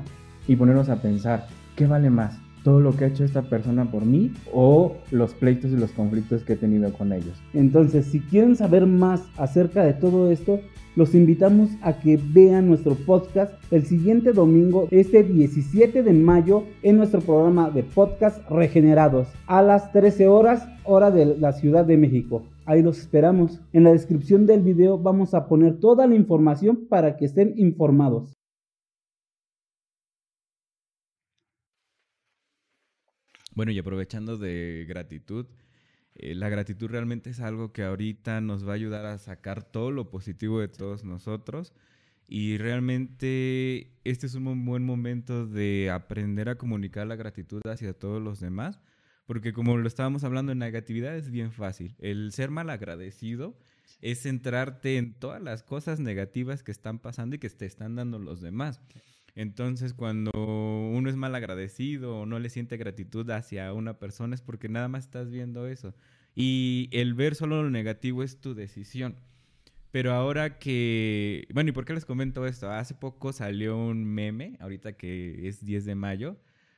Speaker 7: y ponernos a pensar, ¿qué vale más? ¿Todo lo que ha hecho esta persona por mí o los pleitos y los conflictos que he tenido con ellos?
Speaker 1: Entonces, si quieren saber más acerca de todo esto, los invitamos a que vean nuestro podcast el siguiente domingo, este 17 de mayo, en nuestro programa de podcast Regenerados, a las 13 horas, hora de la Ciudad de México. Ahí los esperamos. En la descripción del video vamos a poner toda la información para que estén informados.
Speaker 4: Bueno, y aprovechando de gratitud, eh, la gratitud realmente es algo que ahorita nos va a ayudar a sacar todo lo positivo de todos nosotros. Y realmente este es un buen momento de aprender a comunicar la gratitud hacia todos los demás. Porque como lo estábamos hablando en negatividad es bien fácil. El ser mal agradecido es centrarte en todas las cosas negativas que están pasando y que te están dando los demás. Entonces, cuando uno es mal agradecido o no le siente gratitud hacia una persona es porque nada más estás viendo eso. Y el ver solo lo negativo es tu decisión. Pero ahora que... Bueno, ¿y por qué les comento esto? Hace poco salió un meme, ahorita que es 10 de mayo,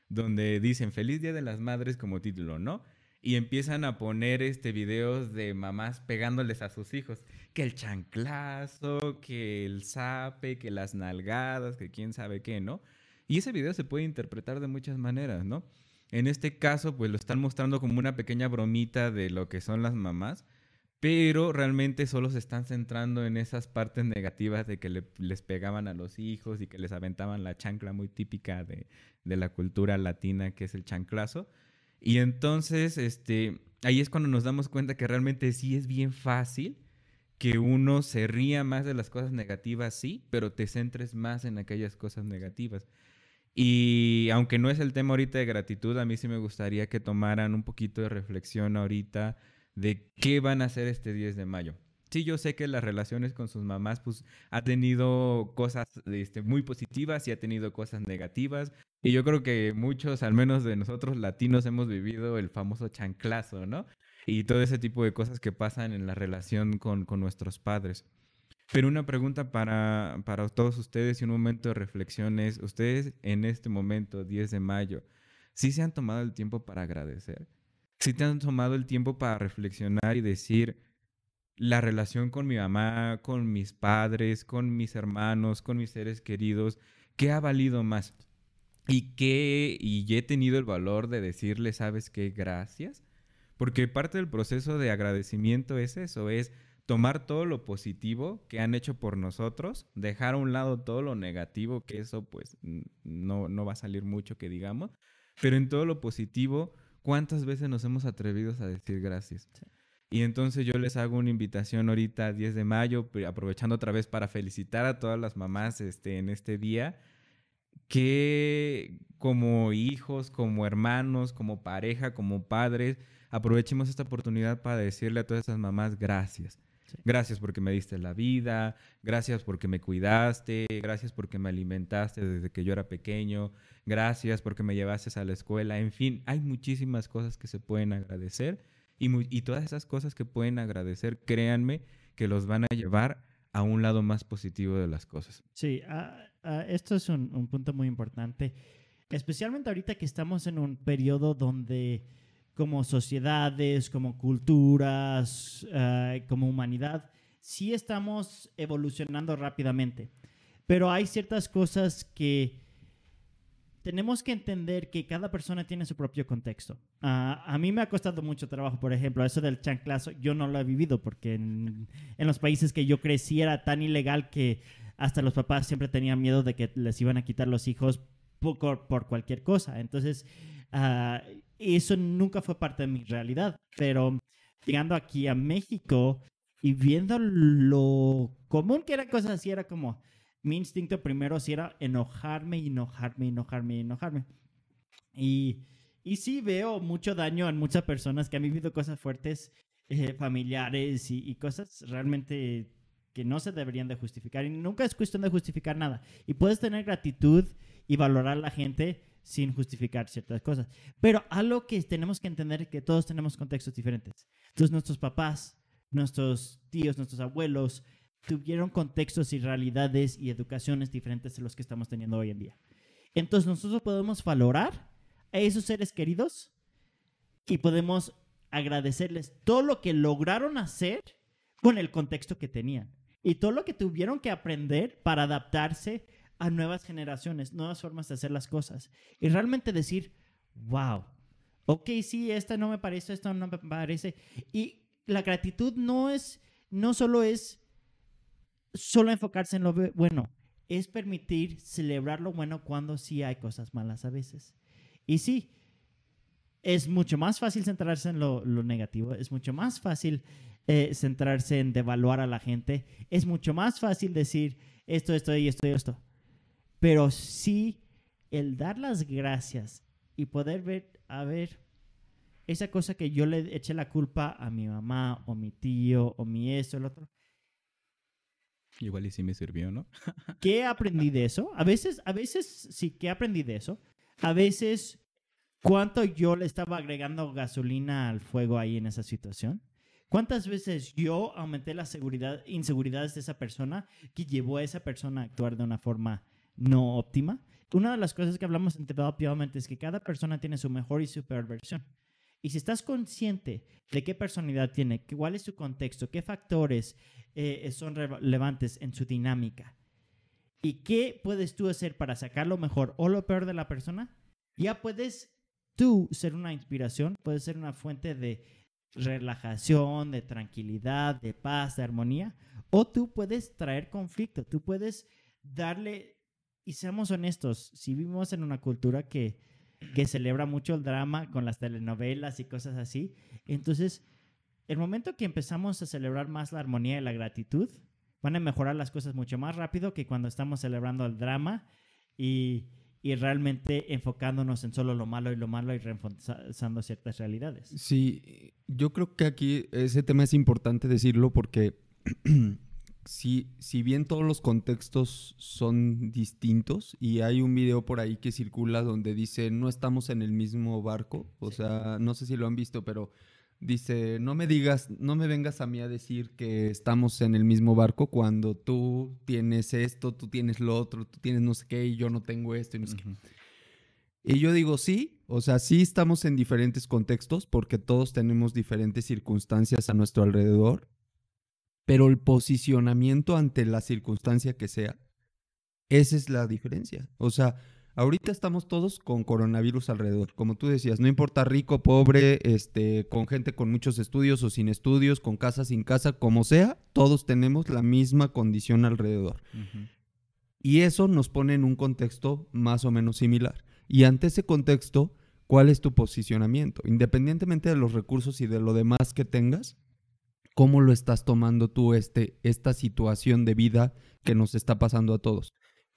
Speaker 4: donde dicen Feliz Día de las Madres como título, ¿no? Y empiezan a poner este videos de mamás pegándoles a sus hijos. Que el chanclazo, que el zape, que las nalgadas, que quién sabe qué, ¿no? Y ese video se puede interpretar de muchas maneras, ¿no? En este caso, pues lo están mostrando como una pequeña bromita de lo que son las mamás, pero realmente solo se están centrando en esas partes negativas de que le- les pegaban a los hijos y que les aventaban la chancla muy típica de, de la cultura latina, que es el chanclazo. Y entonces, este, ahí es cuando nos damos cuenta que realmente sí es bien fácil que uno se ría más de las cosas negativas, sí, pero te centres más en aquellas cosas negativas. Y aunque no es el tema ahorita de gratitud, a mí sí me gustaría que tomaran un poquito de reflexión ahorita de qué van a hacer este 10 de mayo. Sí, yo sé que las relaciones con sus mamás, pues, ha tenido cosas este, muy positivas y ha tenido cosas negativas. Y yo creo que muchos, al menos de nosotros latinos, hemos vivido el famoso chanclazo, ¿no? Y todo ese tipo de cosas que pasan en la relación con, con nuestros padres. Pero una pregunta para, para todos ustedes y un momento de reflexión es, ustedes en este momento, 10 de mayo, ¿sí se han tomado el tiempo para agradecer? ¿Sí te han tomado el tiempo para reflexionar y decir la relación con mi mamá, con mis padres, con mis hermanos, con mis seres queridos, qué ha valido más? ¿Y qué, y he tenido el valor de decirle, sabes qué, gracias? Porque parte del proceso de agradecimiento es eso, es tomar todo lo positivo que han hecho por nosotros, dejar a un lado todo lo negativo, que eso pues no, no va a salir mucho que digamos, pero en todo lo positivo, ¿cuántas veces nos hemos atrevido a decir gracias? Y entonces yo les hago una invitación ahorita, 10 de mayo, aprovechando otra vez para felicitar a todas las mamás este, en este día, que como hijos, como hermanos, como pareja, como padres, aprovechemos esta oportunidad para decirle a todas esas mamás gracias. Gracias porque me diste la vida, gracias porque me cuidaste, gracias porque me alimentaste desde que yo era pequeño, gracias porque me llevaste a la escuela, en fin, hay muchísimas cosas que se pueden agradecer y, todas esas cosas que pueden agradecer, créanme que los van a llevar a un lado más positivo de las cosas.
Speaker 2: Sí, ah, ah, esto es un, un punto muy importante, especialmente ahorita que estamos en un periodo donde como sociedades, como culturas, ah, como humanidad, sí estamos evolucionando rápidamente, pero hay ciertas cosas que tenemos que entender que cada persona tiene su propio contexto. Ah, a mí me ha costado mucho trabajo, por ejemplo, eso del chanclazo, yo no lo he vivido porque en, en los países que yo crecí era tan ilegal que hasta los papás siempre tenían miedo de que les iban a quitar los hijos por, por cualquier cosa. Entonces, ah, eso nunca fue parte de mi realidad. Pero llegando aquí a México y viendo lo común que eran cosas así, era como mi instinto primero sí era enojarme, enojarme, enojarme, enojarme. Y, y sí veo mucho daño en muchas personas que han vivido cosas fuertes, eh, familiares y, y cosas realmente que no se deberían de justificar. Y nunca es cuestión de justificar nada. Y puedes tener gratitud y valorar a la gente sin justificar ciertas cosas. Pero algo que tenemos que entender es que todos tenemos contextos diferentes. Entonces nuestros papás, nuestros tíos, nuestros abuelos tuvieron contextos y realidades y educaciones diferentes de los que estamos teniendo hoy en día. Entonces nosotros podemos valorar a esos seres queridos y podemos agradecerles todo lo que lograron hacer con el contexto que tenían y todo lo que tuvieron que aprender para adaptarse a nuevas generaciones, nuevas formas de hacer las cosas. Y realmente decir, wow, ok, sí, esta no me parece, esto no me parece. Y la gratitud no es, no solo es solo enfocarse en lo bu- bueno, es permitir celebrar lo bueno cuando sí hay cosas malas a veces. Y sí, es mucho más fácil centrarse en lo, lo negativo, es mucho más fácil eh, centrarse en devaluar a la gente, es mucho más fácil decir esto, esto y esto y esto. Pero sí, el dar las gracias y poder ver, a ver, esa cosa que yo le eché la culpa a mi mamá o mi tío o mi esto, el otro.
Speaker 4: Igual y sí me sirvió, ¿no?
Speaker 2: ¿Qué aprendí de eso? A veces, a veces sí, ¿qué aprendí de eso? A veces, ¿cuánto yo le estaba agregando gasolina al fuego ahí en esa situación? ¿Cuántas veces yo aumenté la seguridad, inseguridades de esa persona que llevó a esa persona a actuar de una forma no óptima? Una de las cosas que hablamos en Develop es que cada persona tiene su mejor y su peor versión. Y si estás consciente de qué personalidad tiene, cuál es su contexto, qué factores eh, son relevantes en su dinámica y qué puedes tú hacer para sacar lo mejor o lo peor de la persona, ya puedes tú ser una inspiración, puedes ser una fuente de relajación, de tranquilidad, de paz, de armonía, o tú puedes traer conflicto, tú puedes darle, y seamos honestos, si vivimos en una cultura que, que celebra mucho el drama con las telenovelas y cosas así, entonces el momento que empezamos a celebrar más la armonía y la gratitud, van a mejorar las cosas mucho más rápido que cuando estamos celebrando el drama y, y realmente enfocándonos en solo lo malo y lo malo y reenfocando ciertas realidades.
Speaker 3: Sí, yo creo que aquí ese tema es importante decirlo porque si, si bien todos los contextos son distintos y hay un video por ahí que circula donde dice no estamos en el mismo barco, o sea, no sé si lo han visto, pero dice no me digas, no me vengas a mí a decir que estamos en el mismo barco cuando tú tienes esto, tú tienes lo otro, tú tienes no sé qué y yo no tengo esto y no sé qué. Y yo digo, sí, o sea, sí estamos en diferentes contextos porque todos tenemos diferentes circunstancias a nuestro alrededor, pero el posicionamiento ante la circunstancia que sea, esa es la diferencia. O sea, ahorita estamos todos con coronavirus alrededor, como tú decías, no importa rico, pobre, este, con gente con muchos estudios o sin estudios, con casa, sin casa, como sea, todos tenemos la misma condición alrededor. Y eso nos pone en un contexto más o menos similar. Y ante ese contexto, ¿cuál es tu posicionamiento? Independientemente de los recursos y de lo demás que tengas, ¿cómo lo estás tomando tú este, esta situación de vida que nos está pasando a todos?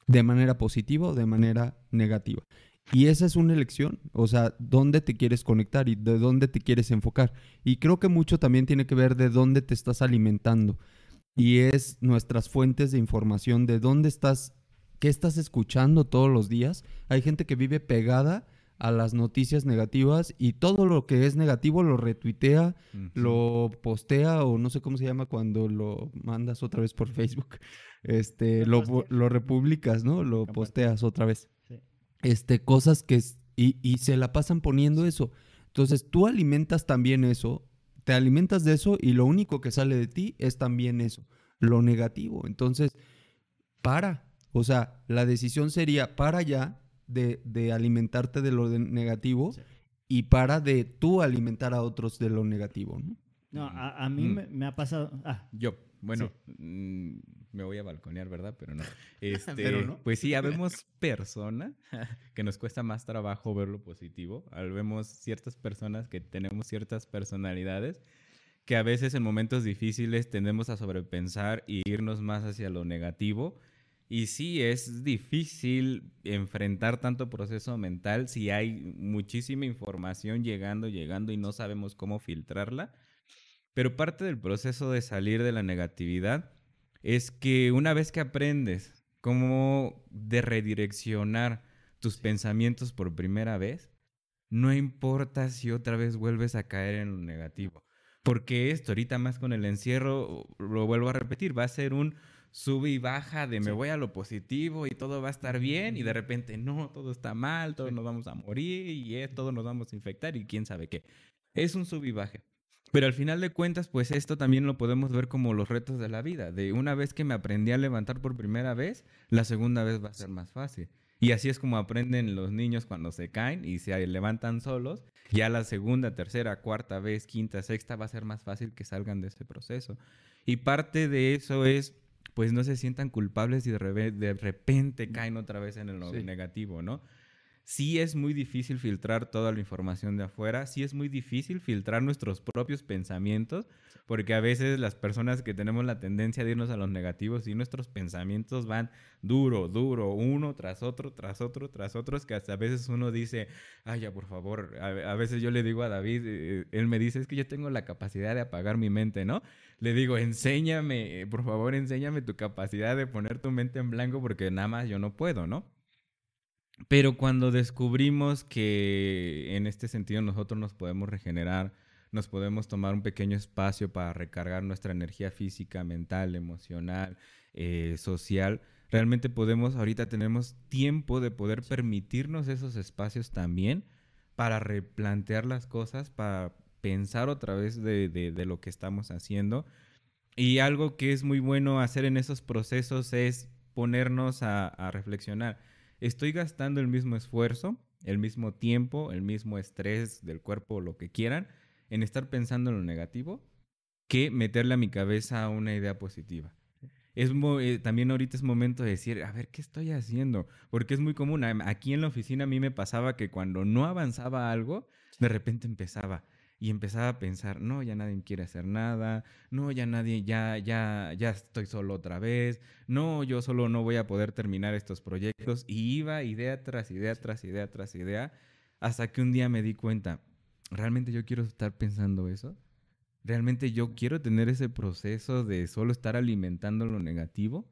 Speaker 3: ¿De manera positiva o de manera negativa? Y esa es una elección, o sea, dónde te quieres conectar y de dónde te quieres enfocar. Y creo que mucho también tiene que ver de dónde te estás alimentando. Y es nuestras fuentes de información, de dónde estás, qué estás escuchando todos los días. Hay gente que vive pegada a las noticias negativas y todo lo que es negativo lo retuitea, lo postea o no sé cómo se llama cuando lo mandas otra vez por Facebook. Este, lo, lo republicas, ¿no? Lo posteas otra vez
Speaker 2: Sí.
Speaker 3: este, cosas que... es- Y, y se la pasan poniendo eso. Entonces tú alimentas también eso, te alimentas de eso y lo único que sale de ti es también eso, lo negativo. Entonces, para. O sea, la decisión sería para ya de, de alimentarte de lo de negativo
Speaker 2: Sí.
Speaker 3: y para de tú alimentar a otros de lo negativo, ¿no?
Speaker 2: No, a, a mí
Speaker 4: Mm.
Speaker 2: me, me ha pasado. Ah,
Speaker 4: Yo, bueno, mm, me voy a balconear, ¿verdad? Pero no. Este,
Speaker 3: Pero no.
Speaker 4: Pues sí, habemos personas que nos cuesta más trabajo ver lo positivo. Habemos ciertas personas que tenemos ciertas personalidades que a veces en momentos difíciles tendemos a sobrepensar y irnos más hacia lo negativo. Y sí, es difícil enfrentar tanto proceso mental si hay muchísima información llegando, llegando y no sabemos cómo filtrarla. Pero parte del proceso de salir de la negatividad es que una vez que aprendes cómo de redireccionar tus pensamientos por primera vez, no importa si otra vez vuelves a caer en lo negativo. Porque esto, ahorita más con el encierro, lo vuelvo a repetir, va a ser un sube y baja de me voy a lo positivo y todo va a estar bien y de repente no, todo está mal, todos nos vamos a morir y eh, todos nos vamos a infectar y quién sabe qué. Es un sub y baje. Pero al final de cuentas, pues esto también lo podemos ver como los retos de la vida. De una vez que me aprendí a levantar por primera vez, la segunda vez va a ser más fácil. Y así es como aprenden los niños cuando se caen y se levantan solos. Ya la segunda, tercera, cuarta vez, quinta, sexta va a ser más fácil que salgan de ese proceso. Y parte de eso es, pues no se sientan culpables y de, de repente caen otra vez en lo
Speaker 3: Sí.
Speaker 4: negativo, ¿no? Sí es muy difícil filtrar toda la información de afuera, sí es muy difícil filtrar nuestros propios pensamientos, porque a veces las personas que tenemos la tendencia de irnos a los negativos y nuestros pensamientos van duro, duro, uno tras otro, tras otro, tras otro, es que hasta a veces uno dice, ay, ya por favor, a, veces yo le digo a David, eh, él me dice, es que yo tengo la capacidad de apagar mi mente, ¿no? Le digo, enséñame, por favor, enséñame tu capacidad de poner tu mente en blanco porque nada más yo no puedo, ¿no? Pero cuando descubrimos que en este sentido nosotros nos podemos regenerar, nos podemos tomar un pequeño espacio para recargar nuestra energía física, mental, emocional, eh, social, realmente podemos, ahorita tenemos tiempo de poder permitirnos esos espacios también para replantear las cosas, para pensar otra vez de, de- de lo que estamos haciendo. Y algo que es muy bueno hacer en esos procesos es ponernos a, a reflexionar. Estoy gastando el mismo esfuerzo, el mismo tiempo, el mismo estrés del cuerpo, lo que quieran, en estar pensando en lo negativo, que meterle a mi cabeza una idea positiva. Es eh, también ahorita es momento de decir, a ver, ¿qué estoy haciendo? Porque es muy común. Aquí en la oficina a mí me pasaba que cuando no avanzaba algo, de repente empezaba. Y empezaba a pensar, no, ya nadie quiere hacer nada, no, ya nadie, ya, ya, ya estoy solo otra vez, no, yo solo no voy a poder terminar estos proyectos. Y iba idea tras idea, tras idea, tras idea, hasta que un día me di cuenta, ¿realmente yo quiero estar pensando eso? ¿Realmente yo quiero tener ese proceso de solo estar alimentando lo negativo?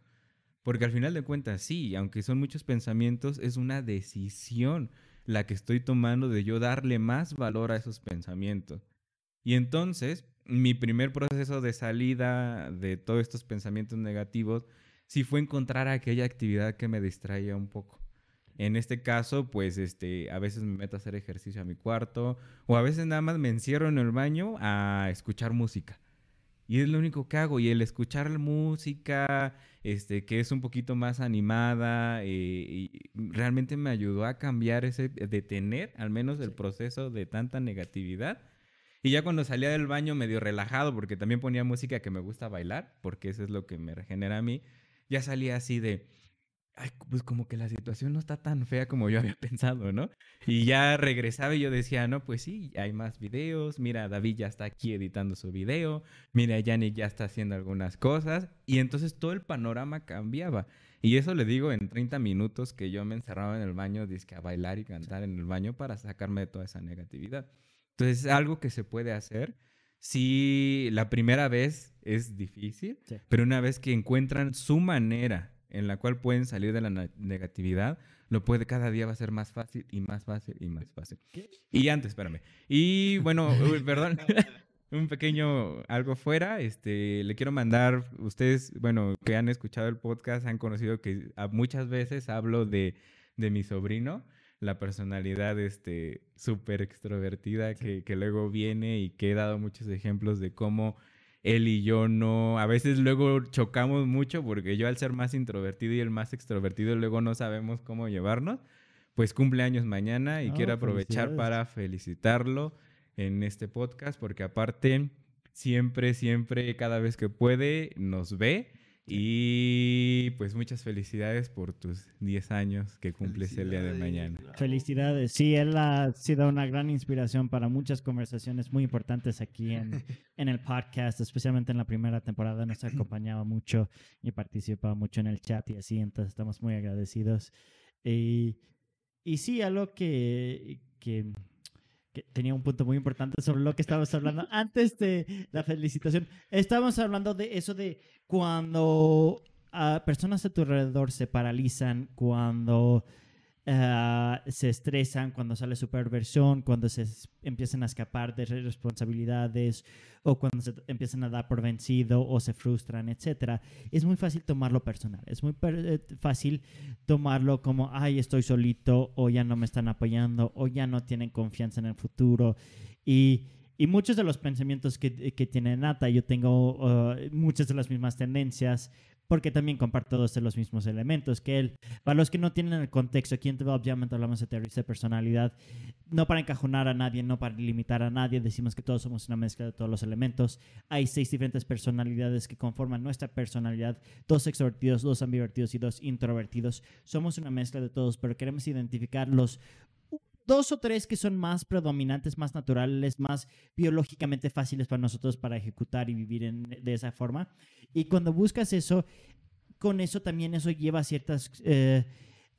Speaker 4: Porque al final de cuentas, sí, aunque son muchos pensamientos, es una decisión la que estoy tomando de yo darle más valor a esos pensamientos. Y entonces, mi primer proceso de salida de todos estos pensamientos negativos, sí fue encontrar aquella actividad que me distraía un poco. En este caso, pues, este, a veces me meto a hacer ejercicio a mi cuarto, o a veces nada más me encierro en el baño a escuchar música. Y es lo único que hago. Y el escuchar música, este, que es un poquito más animada, eh, y realmente me ayudó a cambiar ese, detener al menos el proceso de tanta negatividad. Y ya cuando salía del baño medio relajado, porque también ponía música que me gusta bailar, porque eso es lo que me regenera a mí, ya salía así de, ay, pues como que la situación no está tan fea como yo había pensado, ¿no? Y ya regresaba y yo decía, no, pues sí, hay más videos, mira, David ya está aquí editando su video, mira, Yannick ya está haciendo algunas cosas, y entonces todo el panorama cambiaba. Y eso le digo en 30 minutos que yo me encerraba en el baño, dizque a bailar y cantar en el baño para sacarme de toda esa negatividad. Entonces es algo que se puede hacer. Sí, la primera vez es difícil,
Speaker 2: Sí.
Speaker 4: pero una vez que encuentran su manera en la cual pueden salir de la negatividad, lo puede cada día va a ser más fácil y más fácil y más fácil.
Speaker 2: ¿Qué?
Speaker 4: Y antes, espérame. Y bueno, perdón, un pequeño algo fuera, este, le quiero mandar, ustedes, bueno, que han escuchado el podcast, han conocido que a- muchas veces hablo de, de mi sobrino, la personalidad, este, súper extrovertida que, que luego viene y que he dado muchos ejemplos de cómo él y yo no, a veces luego chocamos mucho porque yo al ser más introvertido y él más extrovertido luego no sabemos cómo llevarnos. Pues cumple años mañana y
Speaker 2: Oh,
Speaker 4: quiero aprovechar para felicitarlo en este podcast porque aparte siempre, siempre, cada vez que puede nos ve y pues muchas felicidades por tus 10 años que cumples el día de mañana.
Speaker 2: Felicidades. Sí, él ha sido una gran inspiración para muchas conversaciones muy importantes aquí en, en el podcast, especialmente en la primera temporada. Nos acompañaba mucho y participaba mucho en el chat y así, entonces estamos muy agradecidos. Y, y sí, algo que, que, que tenía un punto muy importante sobre lo que estábamos hablando antes de la felicitación. Estábamos hablando de eso de cuando ah, personas a tu alrededor se paralizan, cuando ah, se estresan, cuando sale su perversión, cuando se empiezan a escapar de responsabilidades o cuando se empiezan a dar por vencido o se frustran, etcétera, es muy fácil tomarlo personal. Es muy eh, fácil tomarlo como, ay, estoy solito o ya no me están apoyando o ya no tienen confianza en el futuro. Y, y muchos de los pensamientos que, que tiene Nata, yo tengo uh, muchas de las mismas tendencias porque también comparto todos los mismos elementos que él. Para los que no tienen el contexto, aquí en Development hablamos de personalidad, no para encajonar a nadie, no para limitar a nadie, decimos que todos somos una mezcla de todos los elementos. Hay seis diferentes personalidades que conforman nuestra personalidad, dos extrovertidos, dos ambivertidos y dos introvertidos. Somos una mezcla de todos, pero queremos identificar los dos o tres que son más predominantes, más naturales, más biológicamente fáciles para nosotros para ejecutar y vivir en- de esa forma. Y cuando buscas eso, con eso también eso lleva a ciertas, eh,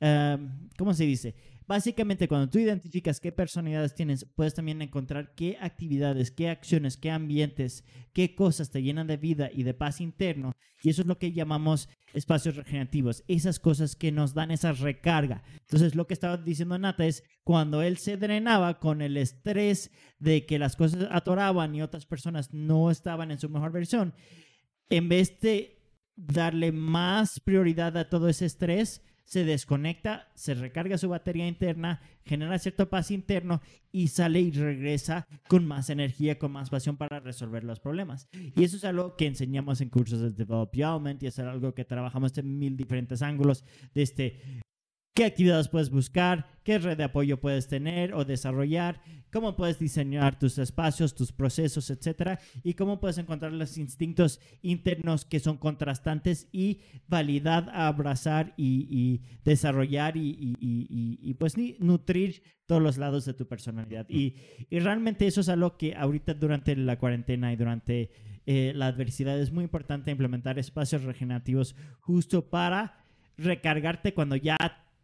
Speaker 2: um, ¿cómo se dice? Básicamente, cuando tú identificas qué personalidades tienes, puedes también encontrar qué actividades, qué acciones, qué ambientes, qué cosas te llenan de vida y de paz interno. Y eso es lo que llamamos espacios regenerativos, esas cosas que nos dan esa recarga. Entonces, lo que estaba diciendo Nata es cuando él se drenaba con el estrés de que las cosas atoraban y otras personas no estaban en su mejor versión, en vez de darle más prioridad a todo ese estrés, se desconecta, se recarga su batería interna, genera cierto paz interno y sale y regresa con más energía, con más pasión para resolver los problemas. Y eso es algo que enseñamos en cursos de development y es algo que trabajamos en mil diferentes ángulos, desde qué actividades puedes buscar, qué red de apoyo puedes tener o desarrollar, cómo puedes diseñar tus espacios, tus procesos, etcétera, y cómo puedes encontrar los instintos internos que son contrastantes y validar, abrazar y, desarrollar y, pues nutrir todos los lados de tu personalidad. Y, y realmente eso es algo que ahorita durante la cuarentena y durante eh, la adversidad es muy importante implementar espacios regenerativos justo para recargarte cuando ya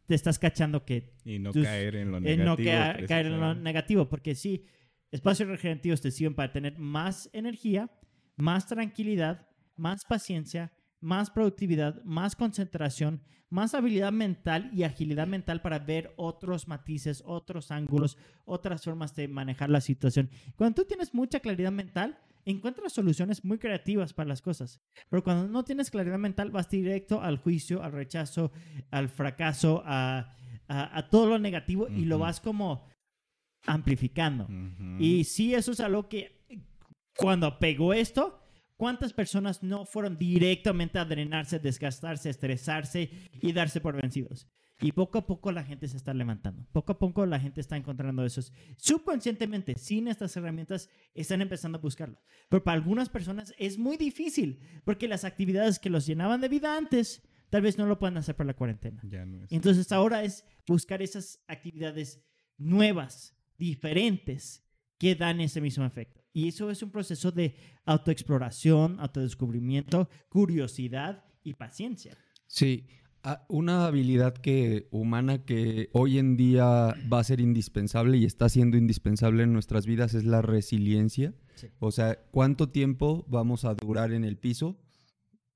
Speaker 2: te estás cachando que
Speaker 4: Y no
Speaker 2: Tus-
Speaker 4: caer en lo
Speaker 2: eh,
Speaker 4: negativo.
Speaker 2: no ca- caer en lo negativo, porque sí, espacios regenerativos te sirven para tener más energía, más tranquilidad, más paciencia, más productividad, más concentración, más habilidad mental y agilidad mental para ver otros matices, otros ángulos, otras formas de manejar la situación. Cuando tú tienes mucha claridad mental, encuentras soluciones muy creativas para las cosas. Pero cuando no tienes claridad mental, vas directo al juicio, al rechazo, al fracaso, a, a- a todo lo negativo y lo vas como amplificando. Y sí, eso es algo que cuando pegó esto, ¿cuántas personas no fueron directamente a drenarse, desgastarse, estresarse y darse por vencidos? Y poco a poco la gente se está levantando. Poco a poco la gente está encontrando esos. Subconscientemente, sin estas herramientas, están empezando a buscarlo. Pero para algunas personas es muy difícil, porque las actividades que los llenaban de vida antes, tal vez no lo puedan hacer por la cuarentena.
Speaker 4: Ya no es.
Speaker 2: Entonces ahora es buscar esas actividades nuevas, diferentes, que dan ese mismo efecto. Y eso es un proceso de autoexploración, autodescubrimiento, curiosidad y paciencia.
Speaker 3: Sí, Una habilidad que humana que hoy en día va a ser indispensable y está siendo indispensable en nuestras vidas es la resiliencia.
Speaker 2: Sí.
Speaker 3: O sea, ¿cuánto tiempo vamos a durar en el piso?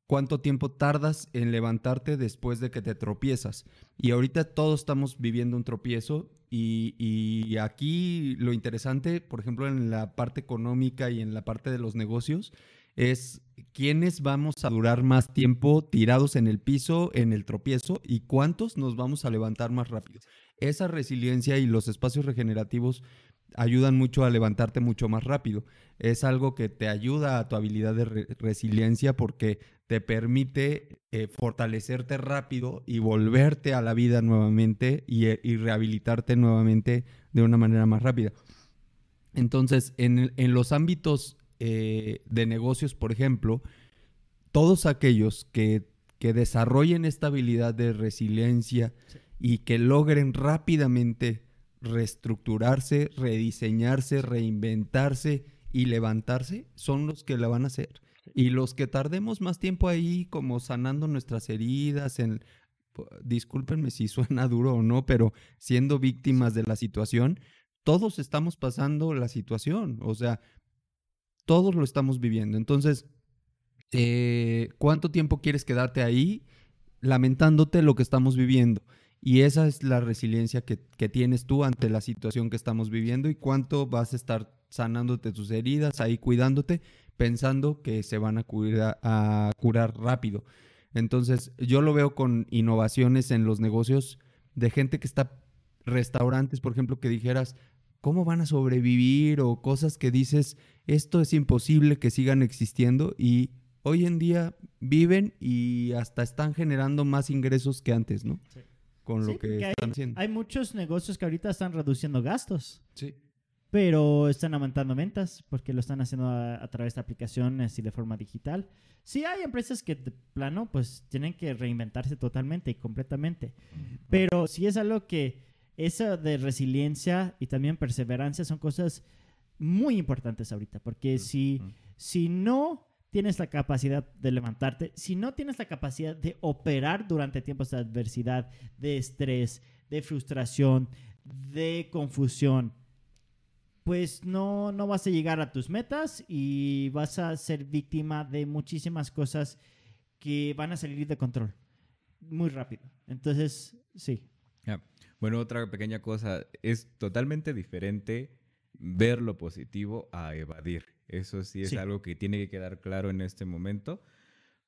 Speaker 3: ¿Cuánto tiempo tardas en levantarte después de que te tropiezas? Y ahorita todos estamos viviendo un tropiezo y, y aquí lo interesante, por ejemplo, en la parte económica y en la parte de los negocios, es quiénes vamos a durar más tiempo tirados en el piso, en el tropiezo, y cuántos nos vamos a levantar más rápido. Esa resiliencia y los espacios regenerativos ayudan mucho a levantarte mucho más rápido. Es algo que te ayuda a tu habilidad de re- resiliencia porque te permite eh, fortalecerte rápido y volverte a la vida nuevamente y, eh, y rehabilitarte nuevamente de una manera más rápida. Entonces, en, en los ámbitos eh, de negocios, por ejemplo, todos aquellos que, que desarrollen esta habilidad de resiliencia y que logren rápidamente reestructurarse, rediseñarse, reinventarse y levantarse, son los que la van a hacer. Y los que tardemos más tiempo ahí como sanando nuestras heridas, en, discúlpenme si suena duro o no, pero siendo víctimas de la situación, todos estamos pasando la situación, o sea, todos lo estamos viviendo. Entonces, eh, ¿cuánto tiempo quieres quedarte ahí lamentándote lo que estamos viviendo? Y esa es la resiliencia que, tienes tú ante la situación que estamos viviendo y cuánto vas a estar sanándote tus heridas, ahí cuidándote, pensando que se van a a curar rápido. Entonces, yo lo veo con innovaciones en los negocios de gente que está, restaurantes, por ejemplo, que dijeras, ¿cómo van a sobrevivir? O cosas que dices, esto es imposible que sigan existiendo y hoy en día viven y hasta están generando más ingresos que antes, ¿no?
Speaker 2: Sí.
Speaker 3: Con
Speaker 2: Sí,
Speaker 3: lo que
Speaker 2: hay-
Speaker 3: están haciendo.
Speaker 2: Hay muchos negocios que ahorita están reduciendo gastos,
Speaker 3: Sí.
Speaker 2: pero están aumentando ventas porque lo están haciendo a, a través de aplicaciones y de forma digital. Sí hay empresas que de plano pues tienen que reinventarse totalmente y completamente, pero sí es algo que eso de resiliencia y también perseverancia son cosas muy importantes ahorita, porque si, si no tienes la capacidad de levantarte, si no tienes la capacidad de operar durante tiempos de adversidad, de estrés, de frustración, de confusión, pues no, no vas a llegar a tus metas y vas a ser víctima de muchísimas cosas que van a salir de control muy rápido. Entonces, sí.
Speaker 4: Bueno, otra pequeña cosa, es totalmente diferente ver lo positivo a evadir. Eso sí es
Speaker 2: Sí.
Speaker 4: algo que tiene que quedar claro en este momento,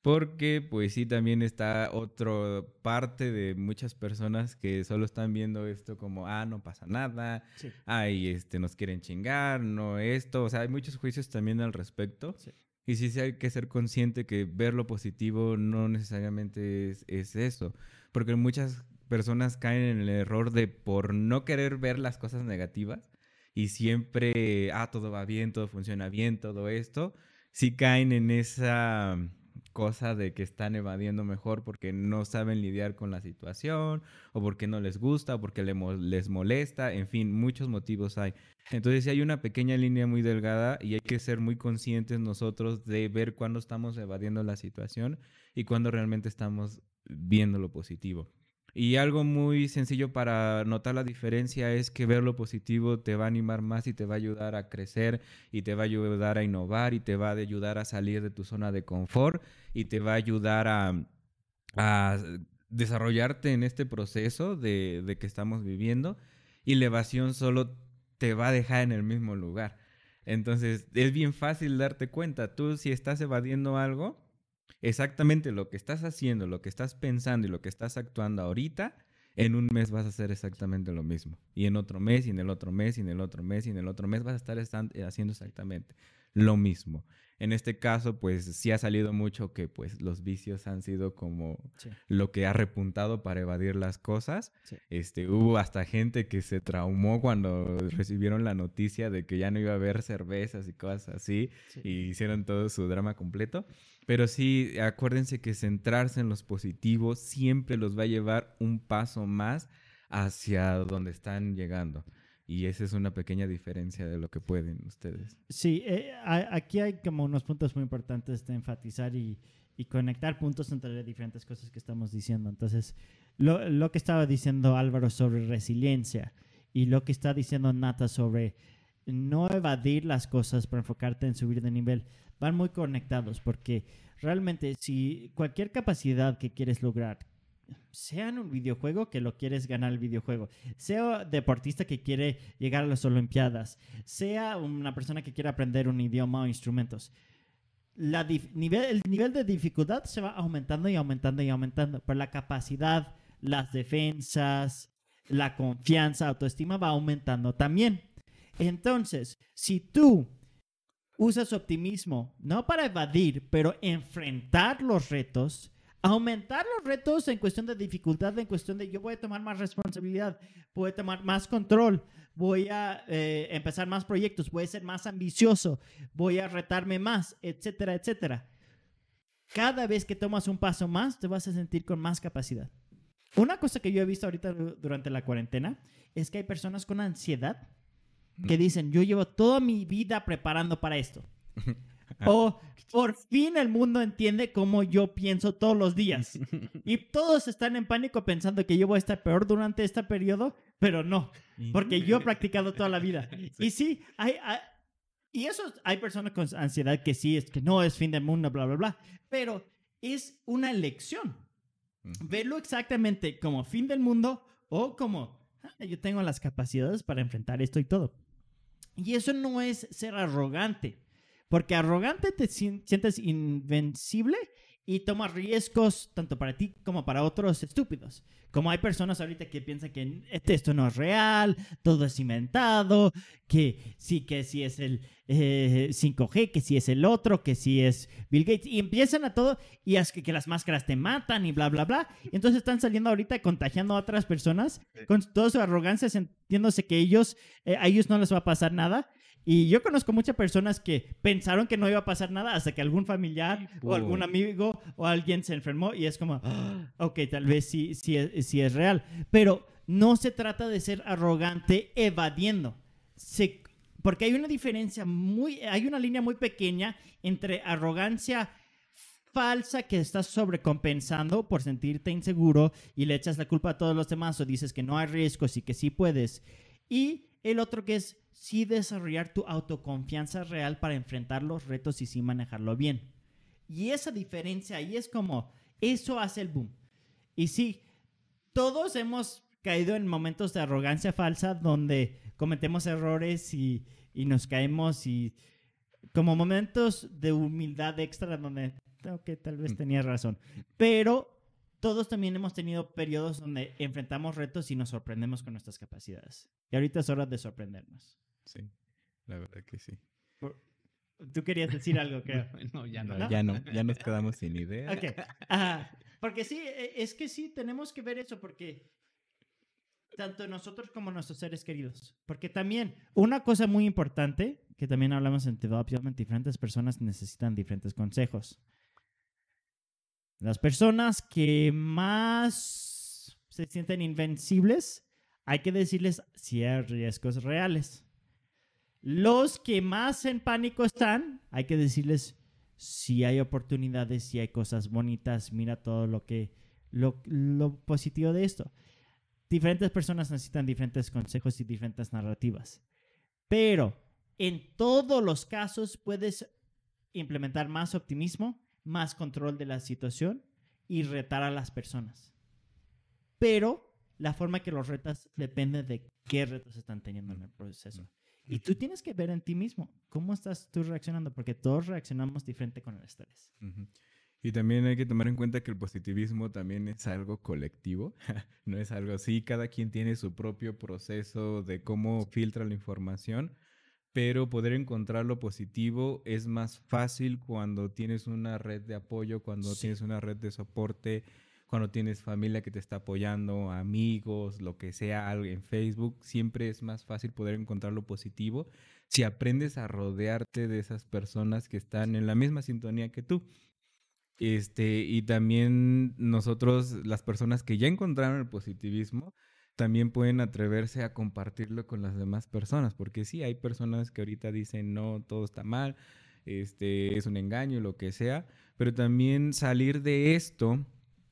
Speaker 4: porque pues sí también está otra parte de muchas personas que solo están viendo esto como, ah, no pasa nada,
Speaker 2: Sí.
Speaker 4: ay, este, nos quieren chingar, no esto, o sea, hay muchos juicios también al respecto.
Speaker 2: Sí.
Speaker 4: Y sí, sí hay que ser consciente que ver lo positivo no necesariamente es, es eso, porque muchas personas caen en el error de por no querer ver las cosas negativas y siempre, ah, todo va bien, todo funciona bien, todo esto, sí caen en esa cosa de que están evadiendo mejor porque no saben lidiar con la situación o porque no les gusta o porque les molesta, en fin, muchos motivos hay. Entonces sí hay una pequeña línea muy delgada y hay que ser muy conscientes nosotros de ver cuándo estamos evadiendo la situación y cuándo realmente estamos viendo lo positivo. Y algo muy sencillo para notar la diferencia es que ver lo positivo te va a animar más y te va a ayudar a crecer y te va a ayudar a innovar y te va a ayudar a salir de tu zona de confort y te va a ayudar a, desarrollarte en este proceso de, de que estamos viviendo y la evasión solo te va a dejar en el mismo lugar. Entonces es bien fácil darte cuenta. Tú si estás evadiendo algo, exactamente lo que estás haciendo, lo que estás pensando y lo que estás actuando ahorita, en un mes vas a hacer exactamente lo mismo. Y en otro mes, y en el otro mes, y en el otro mes, y en el otro mes vas a estar eh, haciendo exactamente lo mismo. En este caso, pues sí ha salido mucho que pues los vicios han sido como
Speaker 2: Sí.
Speaker 4: lo que ha repuntado para evadir las cosas.
Speaker 2: Sí.
Speaker 4: Este, hubo hasta gente que se traumó cuando recibieron la noticia de que ya no iba a haber cervezas y cosas así
Speaker 2: Sí.
Speaker 4: y hicieron todo su drama completo. Pero sí, acuérdense que centrarse en los positivos siempre los va a llevar un paso más hacia donde están llegando. Y esa es una pequeña diferencia de lo que pueden ustedes.
Speaker 2: Sí, eh, aquí hay como unos puntos muy importantes de enfatizar y, y conectar puntos entre diferentes cosas que estamos diciendo. Entonces, lo, lo que estaba diciendo Álvaro sobre resiliencia y lo que está diciendo Nata sobre no evadir las cosas para enfocarte en subir de nivel, van muy conectados porque realmente si cualquier capacidad que quieres lograr, sea en un videojuego que lo quieres ganar el videojuego, sea deportista que quiere llegar a las Olimpiadas, sea una persona que quiere aprender un idioma o instrumentos, el nivel de dificultad se va aumentando y aumentando y aumentando, pero la capacidad, las defensas, la confianza, autoestima va aumentando también. Entonces, si tú usas optimismo, no para evadir, pero enfrentar los retos, aumentar los retos en cuestión de dificultad, en cuestión de yo voy a tomar más responsabilidad, voy a tomar más control, voy a eh, empezar más proyectos, voy a ser más ambicioso, voy a retarme más, etcétera, etcétera. Cada vez que tomas un paso más, te vas a sentir con más capacidad. Una cosa que yo he visto ahorita du- durante la cuarentena es que hay personas con ansiedad que dicen, yo llevo toda mi vida preparando para esto. O por fin el mundo entiende cómo yo pienso todos los días. Y todos están en pánico pensando que yo voy a estar peor durante este periodo, pero no, porque yo he practicado toda la vida. Y sí, hay, hay- y eso hay personas con ansiedad que sí, es que no es fin del mundo, bla, bla, bla, pero es una elección. Verlo exactamente como fin del mundo o como "Ah, yo tengo las capacidades para enfrentar esto y todo. Y eso no es ser arrogante, porque arrogante te sien- sientes invencible y tomas riesgos tanto para ti como para otros estúpidos. Como hay personas ahorita que piensan que "Este- esto no es real, todo es inventado, que sí, que sí es el eh, 5G, que sí es el otro, que sí es Bill Gates, y empiezan a todo, y es que, que las máscaras te matan y bla, bla, bla. Entonces están saliendo ahorita y contagiando a otras personas con toda su arrogancia, sintiéndose que ellos, eh, a ellos no les va a pasar nada. Y yo conozco muchas personas que pensaron que no iba a pasar nada hasta que algún familiar o algún amigo o alguien se enfermó y es como, "Ah, ok, tal vez sí, sí, sí es real. Pero no se trata de ser arrogante evadiendo. Se- porque hay una diferencia muy, hay una línea muy pequeña entre arrogancia falsa que estás sobrecompensando por sentirte inseguro y le echas la culpa a todos los demás o dices que no hay riesgos y que sí puedes. Y el otro que es sí desarrollar tu autoconfianza real para enfrentar los retos y sí manejarlo bien. Y esa diferencia ahí es como, eso hace el boom. Y sí, todos hemos caído en momentos de arrogancia falsa donde cometemos errores y, y nos caemos y como momentos de humildad extra donde, ok, tal vez tenía razón. Pero todos también hemos tenido periodos donde enfrentamos retos y nos sorprendemos con nuestras capacidades. Y ahorita es hora de sorprendernos.
Speaker 4: Sí, la verdad que sí.
Speaker 2: Tú querías decir algo, creo.
Speaker 3: no, ya
Speaker 4: No,
Speaker 2: ¿No?
Speaker 4: Ya no, ya nos quedamos sin idea.
Speaker 2: Ok. Ajá. Porque sí, e- es que sí, tenemos que ver eso porque tanto nosotros como nuestros seres queridos. Porque también, una cosa muy importante, que también hablamos en Development, diferentes personas necesitan diferentes consejos. Las personas que más se sienten invencibles, hay que decirles si hay riesgos reales. Los que más en pánico están, hay que decirles si hay oportunidades, si hay cosas bonitas, mira todo lo que lo, positivo de esto. Diferentes personas necesitan diferentes consejos y diferentes narrativas. Pero en todos los casos puedes implementar más optimismo, más control de la situación y retar a las personas. Pero la forma que los retas depende de qué retos están teniendo en el proceso. Y tú tienes que ver en ti mismo cómo estás tú reaccionando, porque todos reaccionamos diferente con el estrés.
Speaker 4: Y también hay que tomar en cuenta que el positivismo también es algo colectivo, no es algo así, cada quien tiene su propio proceso de cómo filtra la información, pero poder encontrar lo positivo es más fácil cuando tienes una red de apoyo, cuando
Speaker 2: Sí.
Speaker 4: tienes una red de soporte, cuando tienes familia que te está apoyando, amigos, lo que sea, algo en Facebook, siempre es más fácil poder encontrar lo positivo si aprendes a rodearte de esas personas que están en la misma sintonía que tú. Este, y también nosotros, las personas que ya encontraron el positivismo, también pueden atreverse a compartirlo con las demás personas, porque sí, hay personas que ahorita dicen, no, todo está mal, este, es un engaño, lo que sea, pero también salir de esto,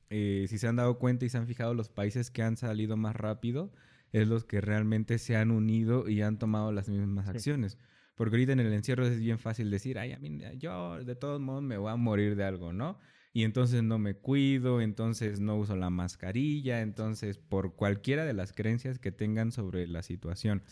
Speaker 4: eh, si se han dado cuenta y se han fijado los países que han salido más rápido, es los que realmente se han unido y han tomado las mismas
Speaker 2: Sí.
Speaker 4: acciones. Porque ahorita en el encierro es bien fácil decir, ay, a mí, yo de todos modos me voy a morir de algo, ¿no? Y entonces no me cuido, entonces no uso la mascarilla, entonces por cualquiera de las creencias que tengan sobre la situación.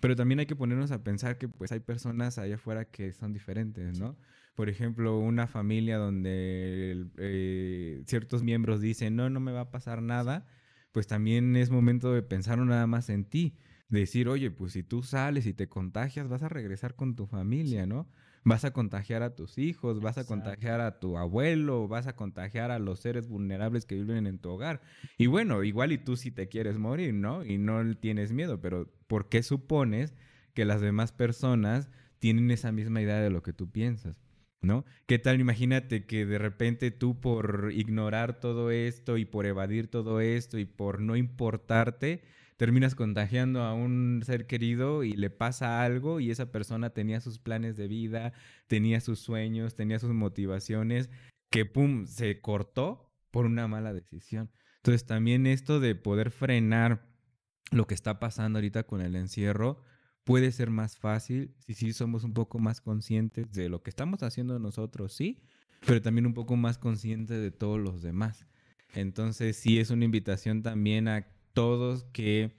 Speaker 4: Pero también hay que ponernos a pensar que pues hay personas allá afuera que son diferentes, ¿no? Por ejemplo, una familia donde eh, ciertos miembros dicen, no, no me va a pasar nada, pues también es momento de pensar no nada más en ti. Decir, oye, pues si tú sales y te contagias, vas a regresar con tu familia, ¿no? Vas a contagiar a tus hijos, vas a contagiar a tu abuelo, vas a contagiar a los seres vulnerables que viven en tu hogar. Y bueno, igual y tú si te quieres morir, ¿no? Y no tienes miedo, pero ¿por qué supones que las demás personas tienen esa misma idea de lo que tú piensas? ¿No? ¿Qué tal? Imagínate que de repente tú por ignorar todo esto y por evadir todo esto y por no importarte, terminas contagiando a un ser querido y le pasa algo y esa persona tenía sus planes de vida, tenía sus sueños, tenía sus motivaciones, que pum, se cortó por una mala decisión. Entonces también esto de poder frenar lo que está pasando ahorita con el encierro puede ser más fácil si sí somos un poco más conscientes de lo que estamos haciendo nosotros, sí, pero también un poco más conscientes de todos los demás. Entonces sí es una invitación también a todos que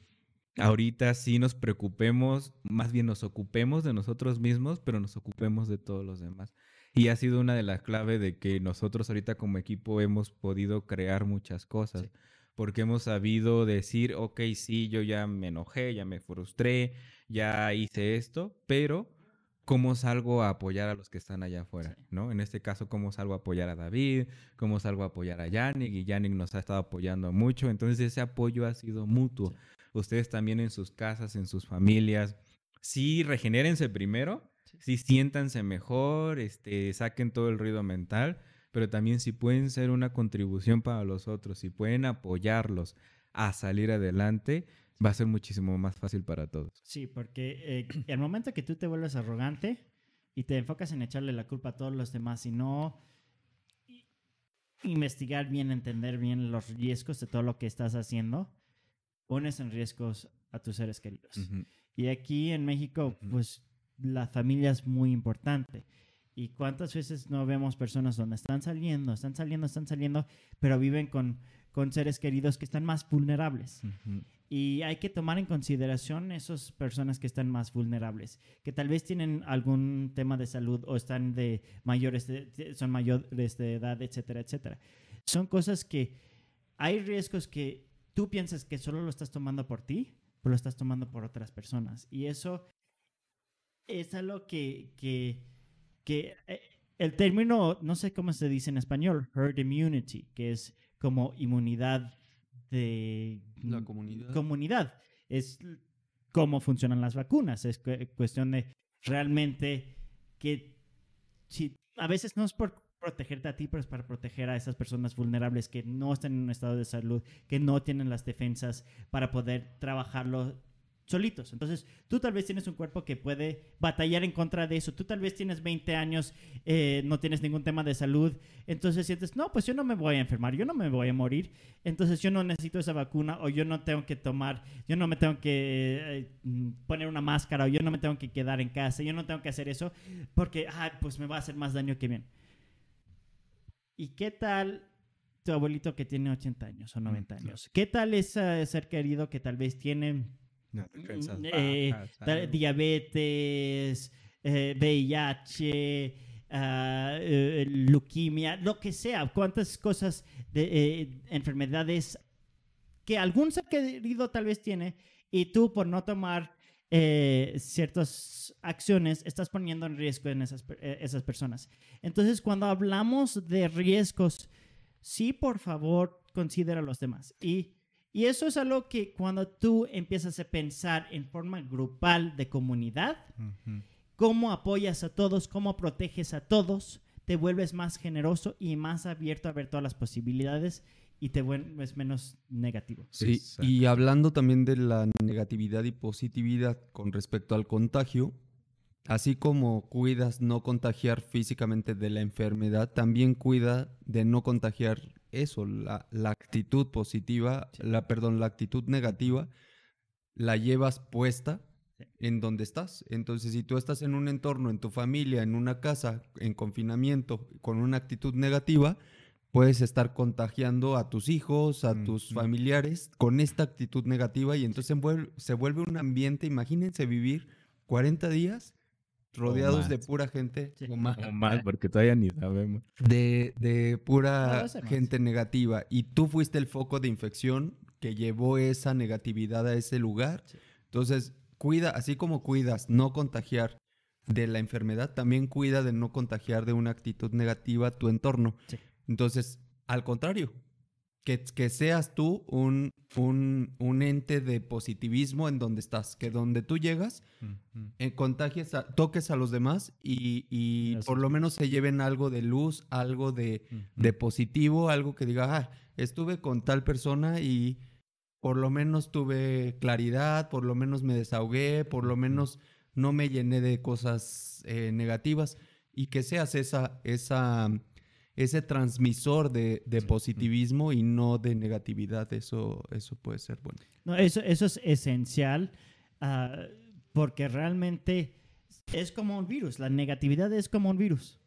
Speaker 4: ahorita sí nos preocupemos, más bien nos ocupemos de nosotros mismos, pero nos ocupemos de todos los demás. Y ha sido una de las claves de que nosotros ahorita como equipo hemos podido crear muchas cosas.
Speaker 2: Sí.
Speaker 4: Porque hemos sabido decir, ok, sí, yo ya me enojé, ya me frustré, ya hice esto, pero ¿cómo salgo a apoyar a los que están allá afuera?
Speaker 2: Sí.
Speaker 4: ¿no? En este caso, ¿cómo salgo a apoyar a David? ¿Cómo salgo a apoyar a Yannick? Y Yannick nos ha estado apoyando mucho. Entonces ese apoyo ha sido mutuo. Ustedes también en sus casas, en sus familias, sí, regenérense primero, sí, siéntanse mejor, este, saquen todo el ruido mental, pero también si pueden ser una contribución para los otros, si pueden apoyarlos a salir adelante, va a ser muchísimo más fácil para todos.
Speaker 2: Sí, porque eh, el momento que tú te vuelves arrogante y te enfocas en echarle la culpa a todos los demás y no investigar bien, entender bien los riesgos de todo lo que estás haciendo, pones en riesgos a tus seres queridos.
Speaker 4: Ujú.
Speaker 2: Y aquí en México,
Speaker 4: Ujú.
Speaker 2: pues la familia es muy importante. ¿Y cuántas veces no vemos personas donde están saliendo, están saliendo, están saliendo, pero viven con, con seres queridos que están más vulnerables?
Speaker 4: Ujú.
Speaker 2: Y hay que tomar en consideración esas personas que están más vulnerables, que tal vez tienen algún tema de salud o están de mayores, de- son mayores de edad, etcétera, etcétera. Son cosas que hay riesgos que tú piensas que solo lo estás tomando por ti, pero lo estás tomando por otras personas. Y eso es algo que, que, que eh, el término, no sé cómo se dice en español, herd immunity, que es como inmunidad de
Speaker 3: La comunidad.
Speaker 2: comunidad. Es cómo funcionan las vacunas. Es cu- cuestión de realmente que si a veces no es por protegerte a ti, pero es para proteger a esas personas vulnerables que no están en un estado de salud, que no tienen las defensas para poder trabajarlo solitos. Entonces, tú tal vez tienes un cuerpo que puede batallar en contra de eso. Tú tal vez tienes 20 años, eh, no tienes ningún tema de salud. Entonces sientes, no, pues yo no me voy a enfermar, yo no me voy a morir. Entonces yo no necesito esa vacuna o yo no tengo que tomar, yo no me tengo que eh, mm, poner una máscara o yo no me tengo que quedar en casa, yo no tengo que hacer eso porque, ah, pues me va a hacer más daño que bien. ¿Y qué tal tu abuelito que tiene 80 años o 90
Speaker 4: claro.
Speaker 2: años? ¿Qué tal ese ser querido que tal vez tiene
Speaker 4: Las defensas
Speaker 2: eh,
Speaker 4: algo.
Speaker 2: diabetes, eh, VIH, ah, eh, leuquimia, lo que sea, cuántas cosas de eh, enfermedades que algún ser querido tal vez tiene y tú por no tomar eh, ciertas acciones estás poniendo en riesgo en esas, eh, esas personas. Entonces, cuando hablamos de riesgos, sí, por favor, considera a los demás. Y, y eso es algo que cuando tú empiezas a pensar en forma grupal de comunidad,
Speaker 4: Ujú.
Speaker 2: cómo apoyas a todos, cómo proteges a todos, te vuelves más generoso y más abierto a ver todas las posibilidades y te vuelves menos negativo.
Speaker 3: Sí,
Speaker 4: Exacto.
Speaker 3: y hablando también de la negatividad y positividad con respecto al contagio, así como cuidas no contagiar físicamente de la enfermedad, también cuida de no contagiar eso, la, la actitud positiva, la, perdón, la actitud negativa, la llevas puesta
Speaker 2: Sí.
Speaker 3: en donde estás. Entonces, si tú estás en un entorno, en tu familia, en una casa, en confinamiento, con una actitud negativa, puedes estar contagiando a tus hijos, a tus familiares con esta actitud negativa y entonces se vuelve, se vuelve un ambiente, imagínense vivir 40 días rodeados de pura gente
Speaker 2: Sí.
Speaker 3: o más,
Speaker 4: O más, porque todavía ni sabemos.
Speaker 3: de, de pura gente negativa y tú fuiste el foco de infección que llevó esa negatividad a ese lugar.
Speaker 2: Sí.
Speaker 3: Entonces, cuida, así como cuidas no contagiar de la enfermedad, también cuida de no contagiar de una actitud negativa a tu entorno.
Speaker 2: Sí.
Speaker 3: Entonces, al contrario, que, que seas tú un, un, un ente de positivismo en donde estás, que donde tú llegas, eh, contagies, a- toques a los demás y, y por lo menos se lleven algo de luz, algo de, de positivo, algo que diga, ah, estuve con tal persona y por lo menos tuve claridad, por lo menos me desahogué, por lo menos no me llené de cosas eh, negativas y que seas esa, esa, ese transmisor de, de positivismo y no de negatividad, eso, eso puede ser bueno.
Speaker 2: No, eso, eso es esencial ah, porque realmente es como un virus. La negatividad es como un virus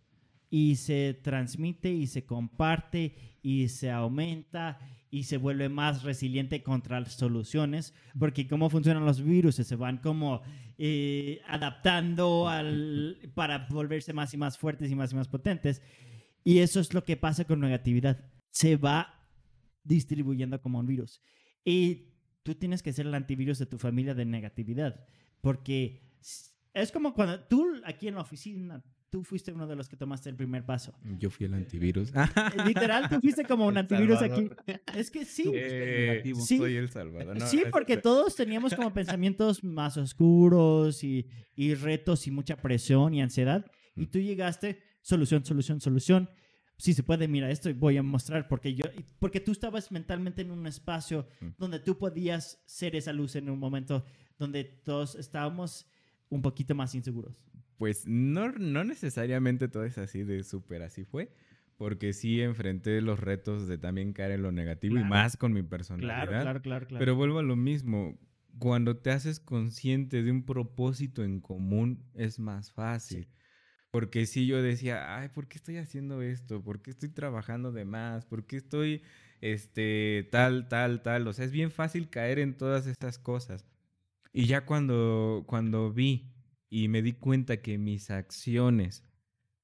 Speaker 2: y se transmite y se comparte y se aumenta y se vuelve más resiliente contra las soluciones porque cómo funcionan los virus se van como eh, adaptando al, para volverse más y más fuertes y más y más potentes y eso es lo que pasa con negatividad se va distribuyendo como un virus y tú tienes que ser el antivirus de tu familia de negatividad. Porque es como cuando tú aquí en la oficina, tú fuiste uno de los que tomaste el primer paso.
Speaker 4: Yo fui el antivirus.
Speaker 2: Eh, Literal, tú fuiste como un antivirus aquí. Es que sí.
Speaker 4: Eh.
Speaker 2: Sí.
Speaker 4: Soy el salvador. No,
Speaker 2: sí, porque todos teníamos como pensamientos más oscuros y, y retos y mucha presión y ansiedad. Y
Speaker 4: Mm.
Speaker 2: tú llegaste, solución, solución, solución. Sí se puede, mira, esto voy a mostrar porque yo, porque tú estabas mentalmente en un espacio
Speaker 4: Mm.
Speaker 2: donde tú podías ser esa luz en un momento donde todos estábamos un poquito más inseguros.
Speaker 4: Pues no, no necesariamente todo es así de súper así fue. Porque sí enfrenté los retos de también caer en lo negativo y más con mi personalidad.
Speaker 2: Claro, claro, claro, claro.
Speaker 4: Pero vuelvo a lo mismo. Cuando te haces consciente de un propósito en común, es más fácil. Porque si yo decía, ay, ¿por qué estoy haciendo esto? ¿Por qué estoy trabajando de más? ¿Por qué estoy, este, tal, tal, tal? O sea, es bien fácil caer en todas estas cosas. Y ya cuando, cuando vi y me di cuenta que mis acciones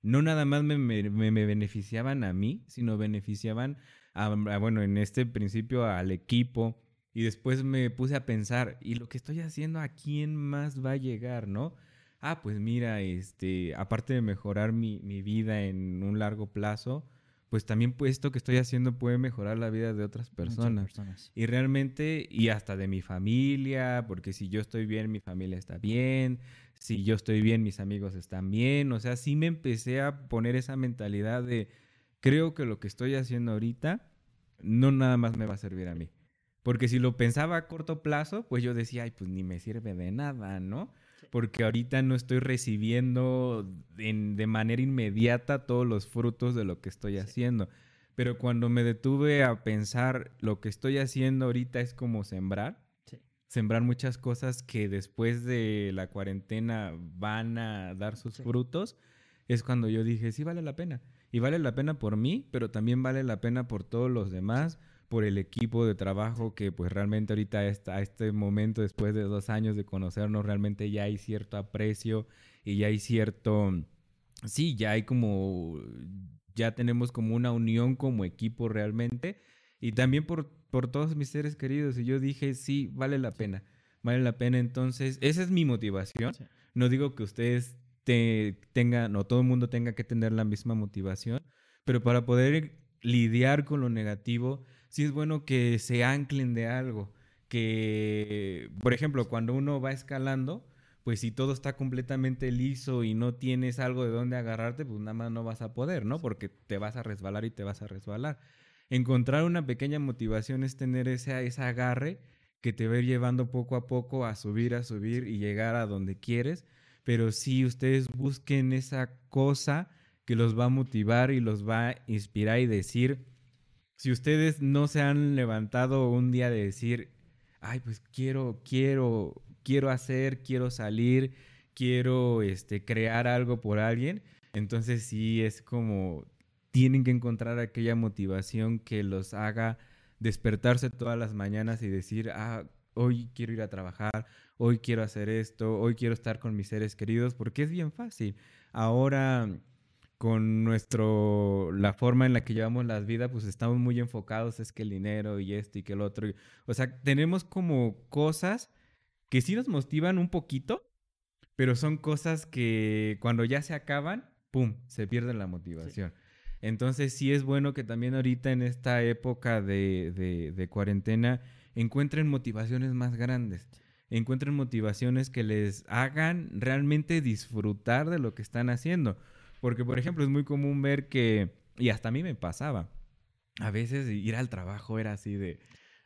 Speaker 4: no nada más me, me- me- me beneficiaban a mí, sino beneficiaban, a, a, bueno, en este principio al equipo. Y después me puse a pensar, ¿y lo que estoy haciendo a quién más va a llegar, no? Ah, pues mira, este, aparte de mejorar mi, mi vida en un largo plazo, pues también pues, esto que estoy haciendo puede mejorar la vida de otras personas.
Speaker 2: personas.
Speaker 4: Y realmente, y hasta de mi familia, porque si yo estoy bien, mi familia está bien, si yo estoy bien, mis amigos están bien. O sea, sí me empecé a poner esa mentalidad de, creo que lo que estoy haciendo ahorita no nada más me va a servir a mí. Porque si lo pensaba a corto plazo, pues yo decía, ay, pues ni me sirve de nada, ¿no? Porque ahorita no estoy recibiendo en- de manera inmediata todos los frutos de lo que estoy haciendo. Pero cuando me detuve a pensar lo que estoy haciendo ahorita es como sembrar,
Speaker 2: Sí.
Speaker 4: sembrar muchas cosas que después de la cuarentena van a dar sus
Speaker 2: Sí.
Speaker 4: frutos, es cuando yo dije, sí vale la pena. Y vale la pena por mí, pero también vale la pena por todos los demás, por el equipo de trabajo que pues realmente ahorita está, a este momento, después de dos años de conocernos, realmente ya hay cierto aprecio y ya hay cierto, sí, ya hay como, ya tenemos como una unión como equipo realmente y también por, por todos mis seres queridos. Y yo dije, sí, vale la pena, vale la pena. Entonces, esa es mi motivación. No digo que ustedes te, tengan, o todo el mundo tenga que tener la misma motivación, pero para poder lidiar con lo negativo, sí es bueno que se anclen de algo. Que, por ejemplo, cuando uno va escalando, pues si todo está completamente liso y no tienes algo de dónde agarrarte, pues nada más no vas a poder, ¿no? Porque te vas a resbalar y te vas a resbalar. Encontrar una pequeña motivación es tener ese, ese agarre que te va a ir llevando poco a poco a subir, a subir y llegar a donde quieres. Pero si ustedes busquen esa cosa que los va a motivar y los va a inspirar y decir, si ustedes no se han levantado un día de decir, ay, pues quiero, quiero, quiero hacer, quiero salir, quiero este, crear algo por alguien, entonces sí es como tienen que encontrar aquella motivación que los haga despertarse todas las mañanas y decir, ah, hoy quiero ir a trabajar, hoy quiero hacer esto, hoy quiero estar con mis seres queridos, porque es bien fácil. Ahora, con nuestro, la forma en la que llevamos las vidas, pues estamos muy enfocados, es que el dinero y esto y que el otro. o sea, tenemos como cosas que sí nos motivan un poquito, pero son cosas que cuando ya se acaban, ¡pum!, se pierde la motivación. Entonces sí es bueno que también ahorita en esta época de, de, cuarentena encuentren motivaciones más grandes, encuentren motivaciones que les hagan realmente disfrutar de lo que están haciendo. Porque, por ejemplo, es muy común ver que, y hasta a mí me pasaba, a veces ir al trabajo era así de,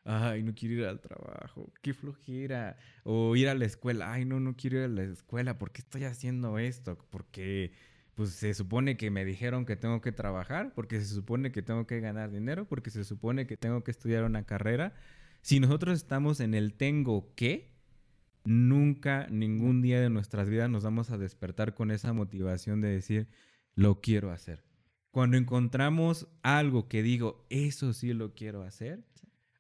Speaker 4: ay, no quiero ir al trabajo, qué flojera. O ir a la escuela, ay, no, no quiero ir a la escuela, ¿por qué estoy haciendo esto? Porque pues se supone que me dijeron que tengo que trabajar, porque se supone que tengo que ganar dinero, porque se supone que tengo que estudiar una carrera. Si nosotros estamos en el tengo que, nunca, ningún día de nuestras vidas nos vamos a despertar con esa motivación de decir, lo quiero hacer. Cuando encontramos algo que digo, eso sí lo quiero hacer,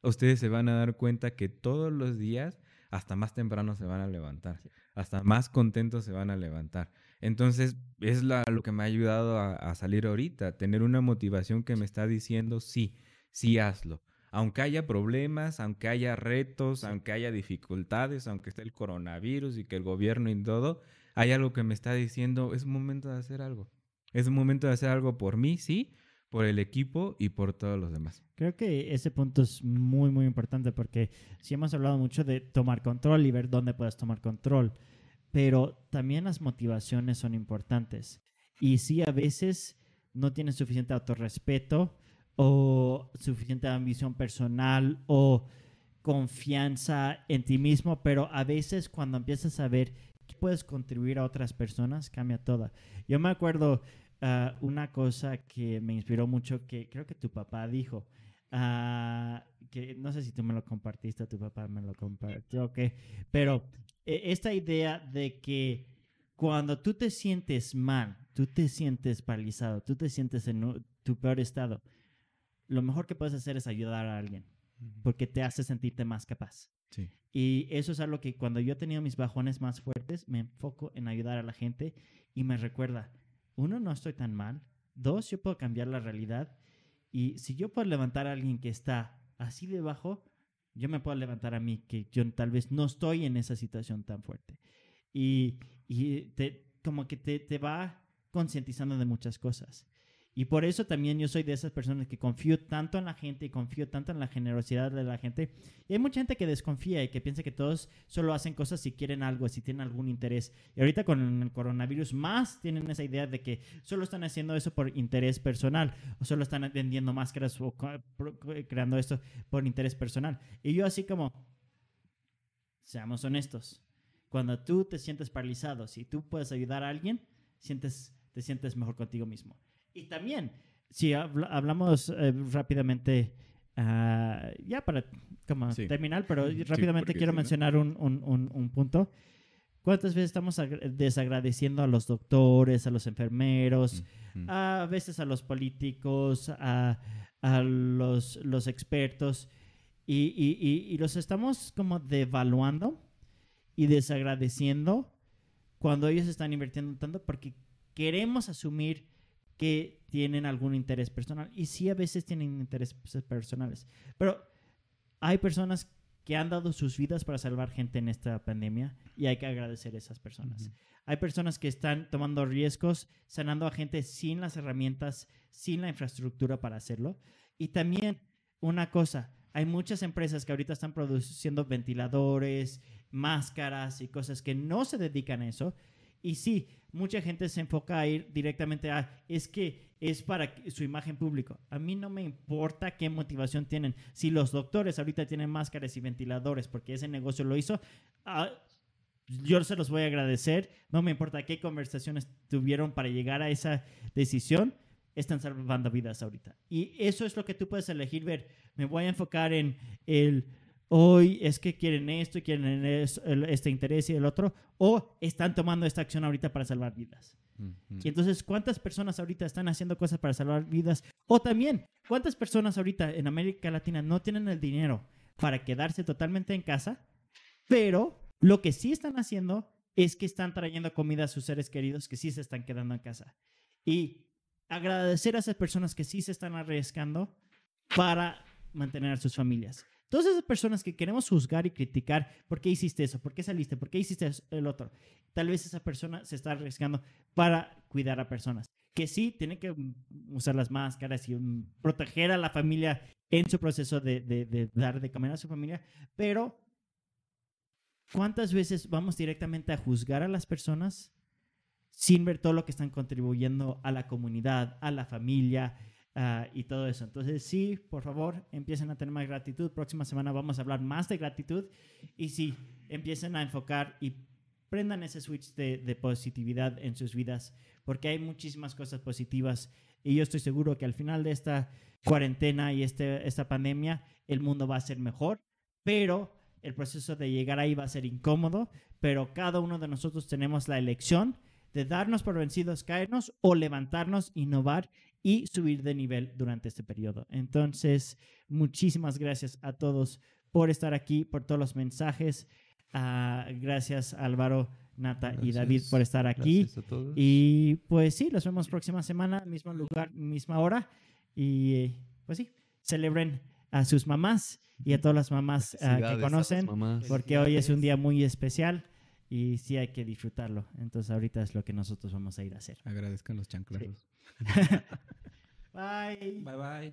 Speaker 4: ustedes se van a dar cuenta que todos los días, hasta más temprano se van a levantar, hasta más contentos se van a levantar. Entonces, es lo que me ha ayudado a, salir ahorita, tener una motivación que me está diciendo, sí, sí hazlo. Aunque haya problemas, aunque haya retos, aunque haya dificultades, aunque esté el coronavirus y que el gobierno y todo, hay algo que me está diciendo, es momento de hacer algo. Es momento de hacer algo por mí, sí, por el equipo y por todos los demás.
Speaker 2: Creo que ese punto es muy, muy importante porque sí hemos hablado mucho de tomar control y ver dónde puedes tomar control pero también las motivaciones son importantes. Y si a veces no tienes suficiente autorrespeto o suficiente ambición personal o confianza en ti mismo, pero a veces cuando empiezas a ver que puedes contribuir a otras personas, cambia toda. Yo me acuerdo uh, una cosa que me inspiró mucho que creo que tu papá dijo, uh, que no sé si tú me lo compartiste, tu papá me lo compartió, ok, pero e, esta idea de que cuando tú te sientes mal, tú te sientes paralizado, tú te sientes en tu peor estado, lo mejor que puedes hacer es ayudar a alguien, porque te hace sentirte más capaz. Y eso es algo que cuando yo he tenido mis bajones más fuertes, me enfoco en ayudar a la gente y me recuerda, uno, no estoy tan mal, dos, yo puedo cambiar la realidad y si yo puedo levantar a alguien que está así debajo, yo me puedo levantar a mí, que yo tal vez no estoy en esa situación tan fuerte. Y, y te, como que te, te va concientizando de muchas cosas. Y por eso también yo soy de esas personas que confío tanto en la gente y confío tanto en la generosidad de la gente. Y hay mucha gente que desconfía y que piensa que todos solo hacen cosas si quieren algo, si tienen algún interés. Y ahorita con el coronavirus más tienen esa idea de que solo están haciendo eso por interés personal o solo están vendiendo máscaras o creando esto por interés personal. Y yo así como, seamos honestos, cuando tú te sientes paralizado, si tú puedes ayudar a alguien, sientes, te sientes mejor contigo mismo. Y también, si hablamos eh, rápidamente, ah, ya para como terminar, pero rápidamente quiero mencionar un, un, un, punto. ¿Cuántas veces estamos desagradeciendo a los doctores, a los enfermeros, a veces a los políticos, a, a los, los, expertos? Y, y, y, los estamos como devaluando y desagradeciendo cuando ellos están invirtiendo tanto porque queremos asumir que tienen algún interés personal. Y sí, a veces tienen intereses personales. Pero hay personas que han dado sus vidas para salvar gente en esta pandemia y hay que agradecer a esas personas. Hay personas que están tomando riesgos, sanando a gente sin las herramientas, sin la infraestructura para hacerlo. Y también una cosa, hay muchas empresas que ahorita están produciendo ventiladores, máscaras y cosas que no se dedican a eso Y sí, mucha gente se enfoca a ir directamente a, es que es para su imagen pública. A mí no me importa qué motivación tienen. Si los doctores ahorita tienen máscaras y ventiladores porque ese negocio lo hizo, ah, yo se los voy a agradecer. No me importa qué conversaciones tuvieron para llegar a esa decisión. Están salvando vidas ahorita. Y eso es lo que tú puedes elegir ver. Me voy a enfocar en el hoy es que quieren esto, quieren es- el- este interés y el otro, o están tomando esta acción ahorita para salvar vidas. Y entonces, ¿cuántas personas ahorita están haciendo cosas para salvar vidas? O también, ¿cuántas personas ahorita en América Latina no tienen el dinero para quedarse totalmente en casa? Pero lo que sí están haciendo es que están trayendo comida a sus seres queridos que sí se están quedando en casa. Y agradecer a esas personas que sí se están arriesgando para mantener a sus familias. Todas esas personas que queremos juzgar y criticar, ¿por qué hiciste eso? ¿Por qué saliste? ¿Por qué hiciste el otro? Tal vez esa persona se está arriesgando para cuidar a personas. Que sí, tiene que usar las máscaras y mm, proteger a la familia en su proceso de, de- de dar de comer a su familia, pero ¿cuántas veces vamos directamente a juzgar a las personas sin ver todo lo que están contribuyendo a la comunidad, a la familia ah, y todo eso? Entonces, sí, por favor, empiecen a tener más gratitud. Próxima semana vamos a hablar más de gratitud y sí, empiecen a enfocar y prendan ese switch de, de positividad en sus vidas, porque hay muchísimas cosas positivas y yo estoy seguro que al final de esta cuarentena y este, esta pandemia, el mundo va a ser mejor, pero el proceso de llegar ahí va a ser incómodo, pero cada uno de nosotros tenemos la elección de darnos por vencidos, caernos o levantarnos, innovar y subir de nivel durante este periodo. Entonces, muchísimas gracias a todos por estar aquí, por todos los mensajes. Ah, gracias Álvaro, Nata y. David por estar aquí.
Speaker 3: Gracias a todos.
Speaker 2: Y pues sí, los vemos próxima semana, mismo lugar, misma hora. Y pues sí, celebren a sus mamás y a todas las mamás ah, que conocen,
Speaker 3: mamás.
Speaker 2: porque hoy es un día muy especial y sí hay que disfrutarlo. Entonces ahorita es lo que nosotros vamos a ir a hacer.
Speaker 4: Agradezcan los chanclados.
Speaker 2: Bye.
Speaker 1: Bye bye.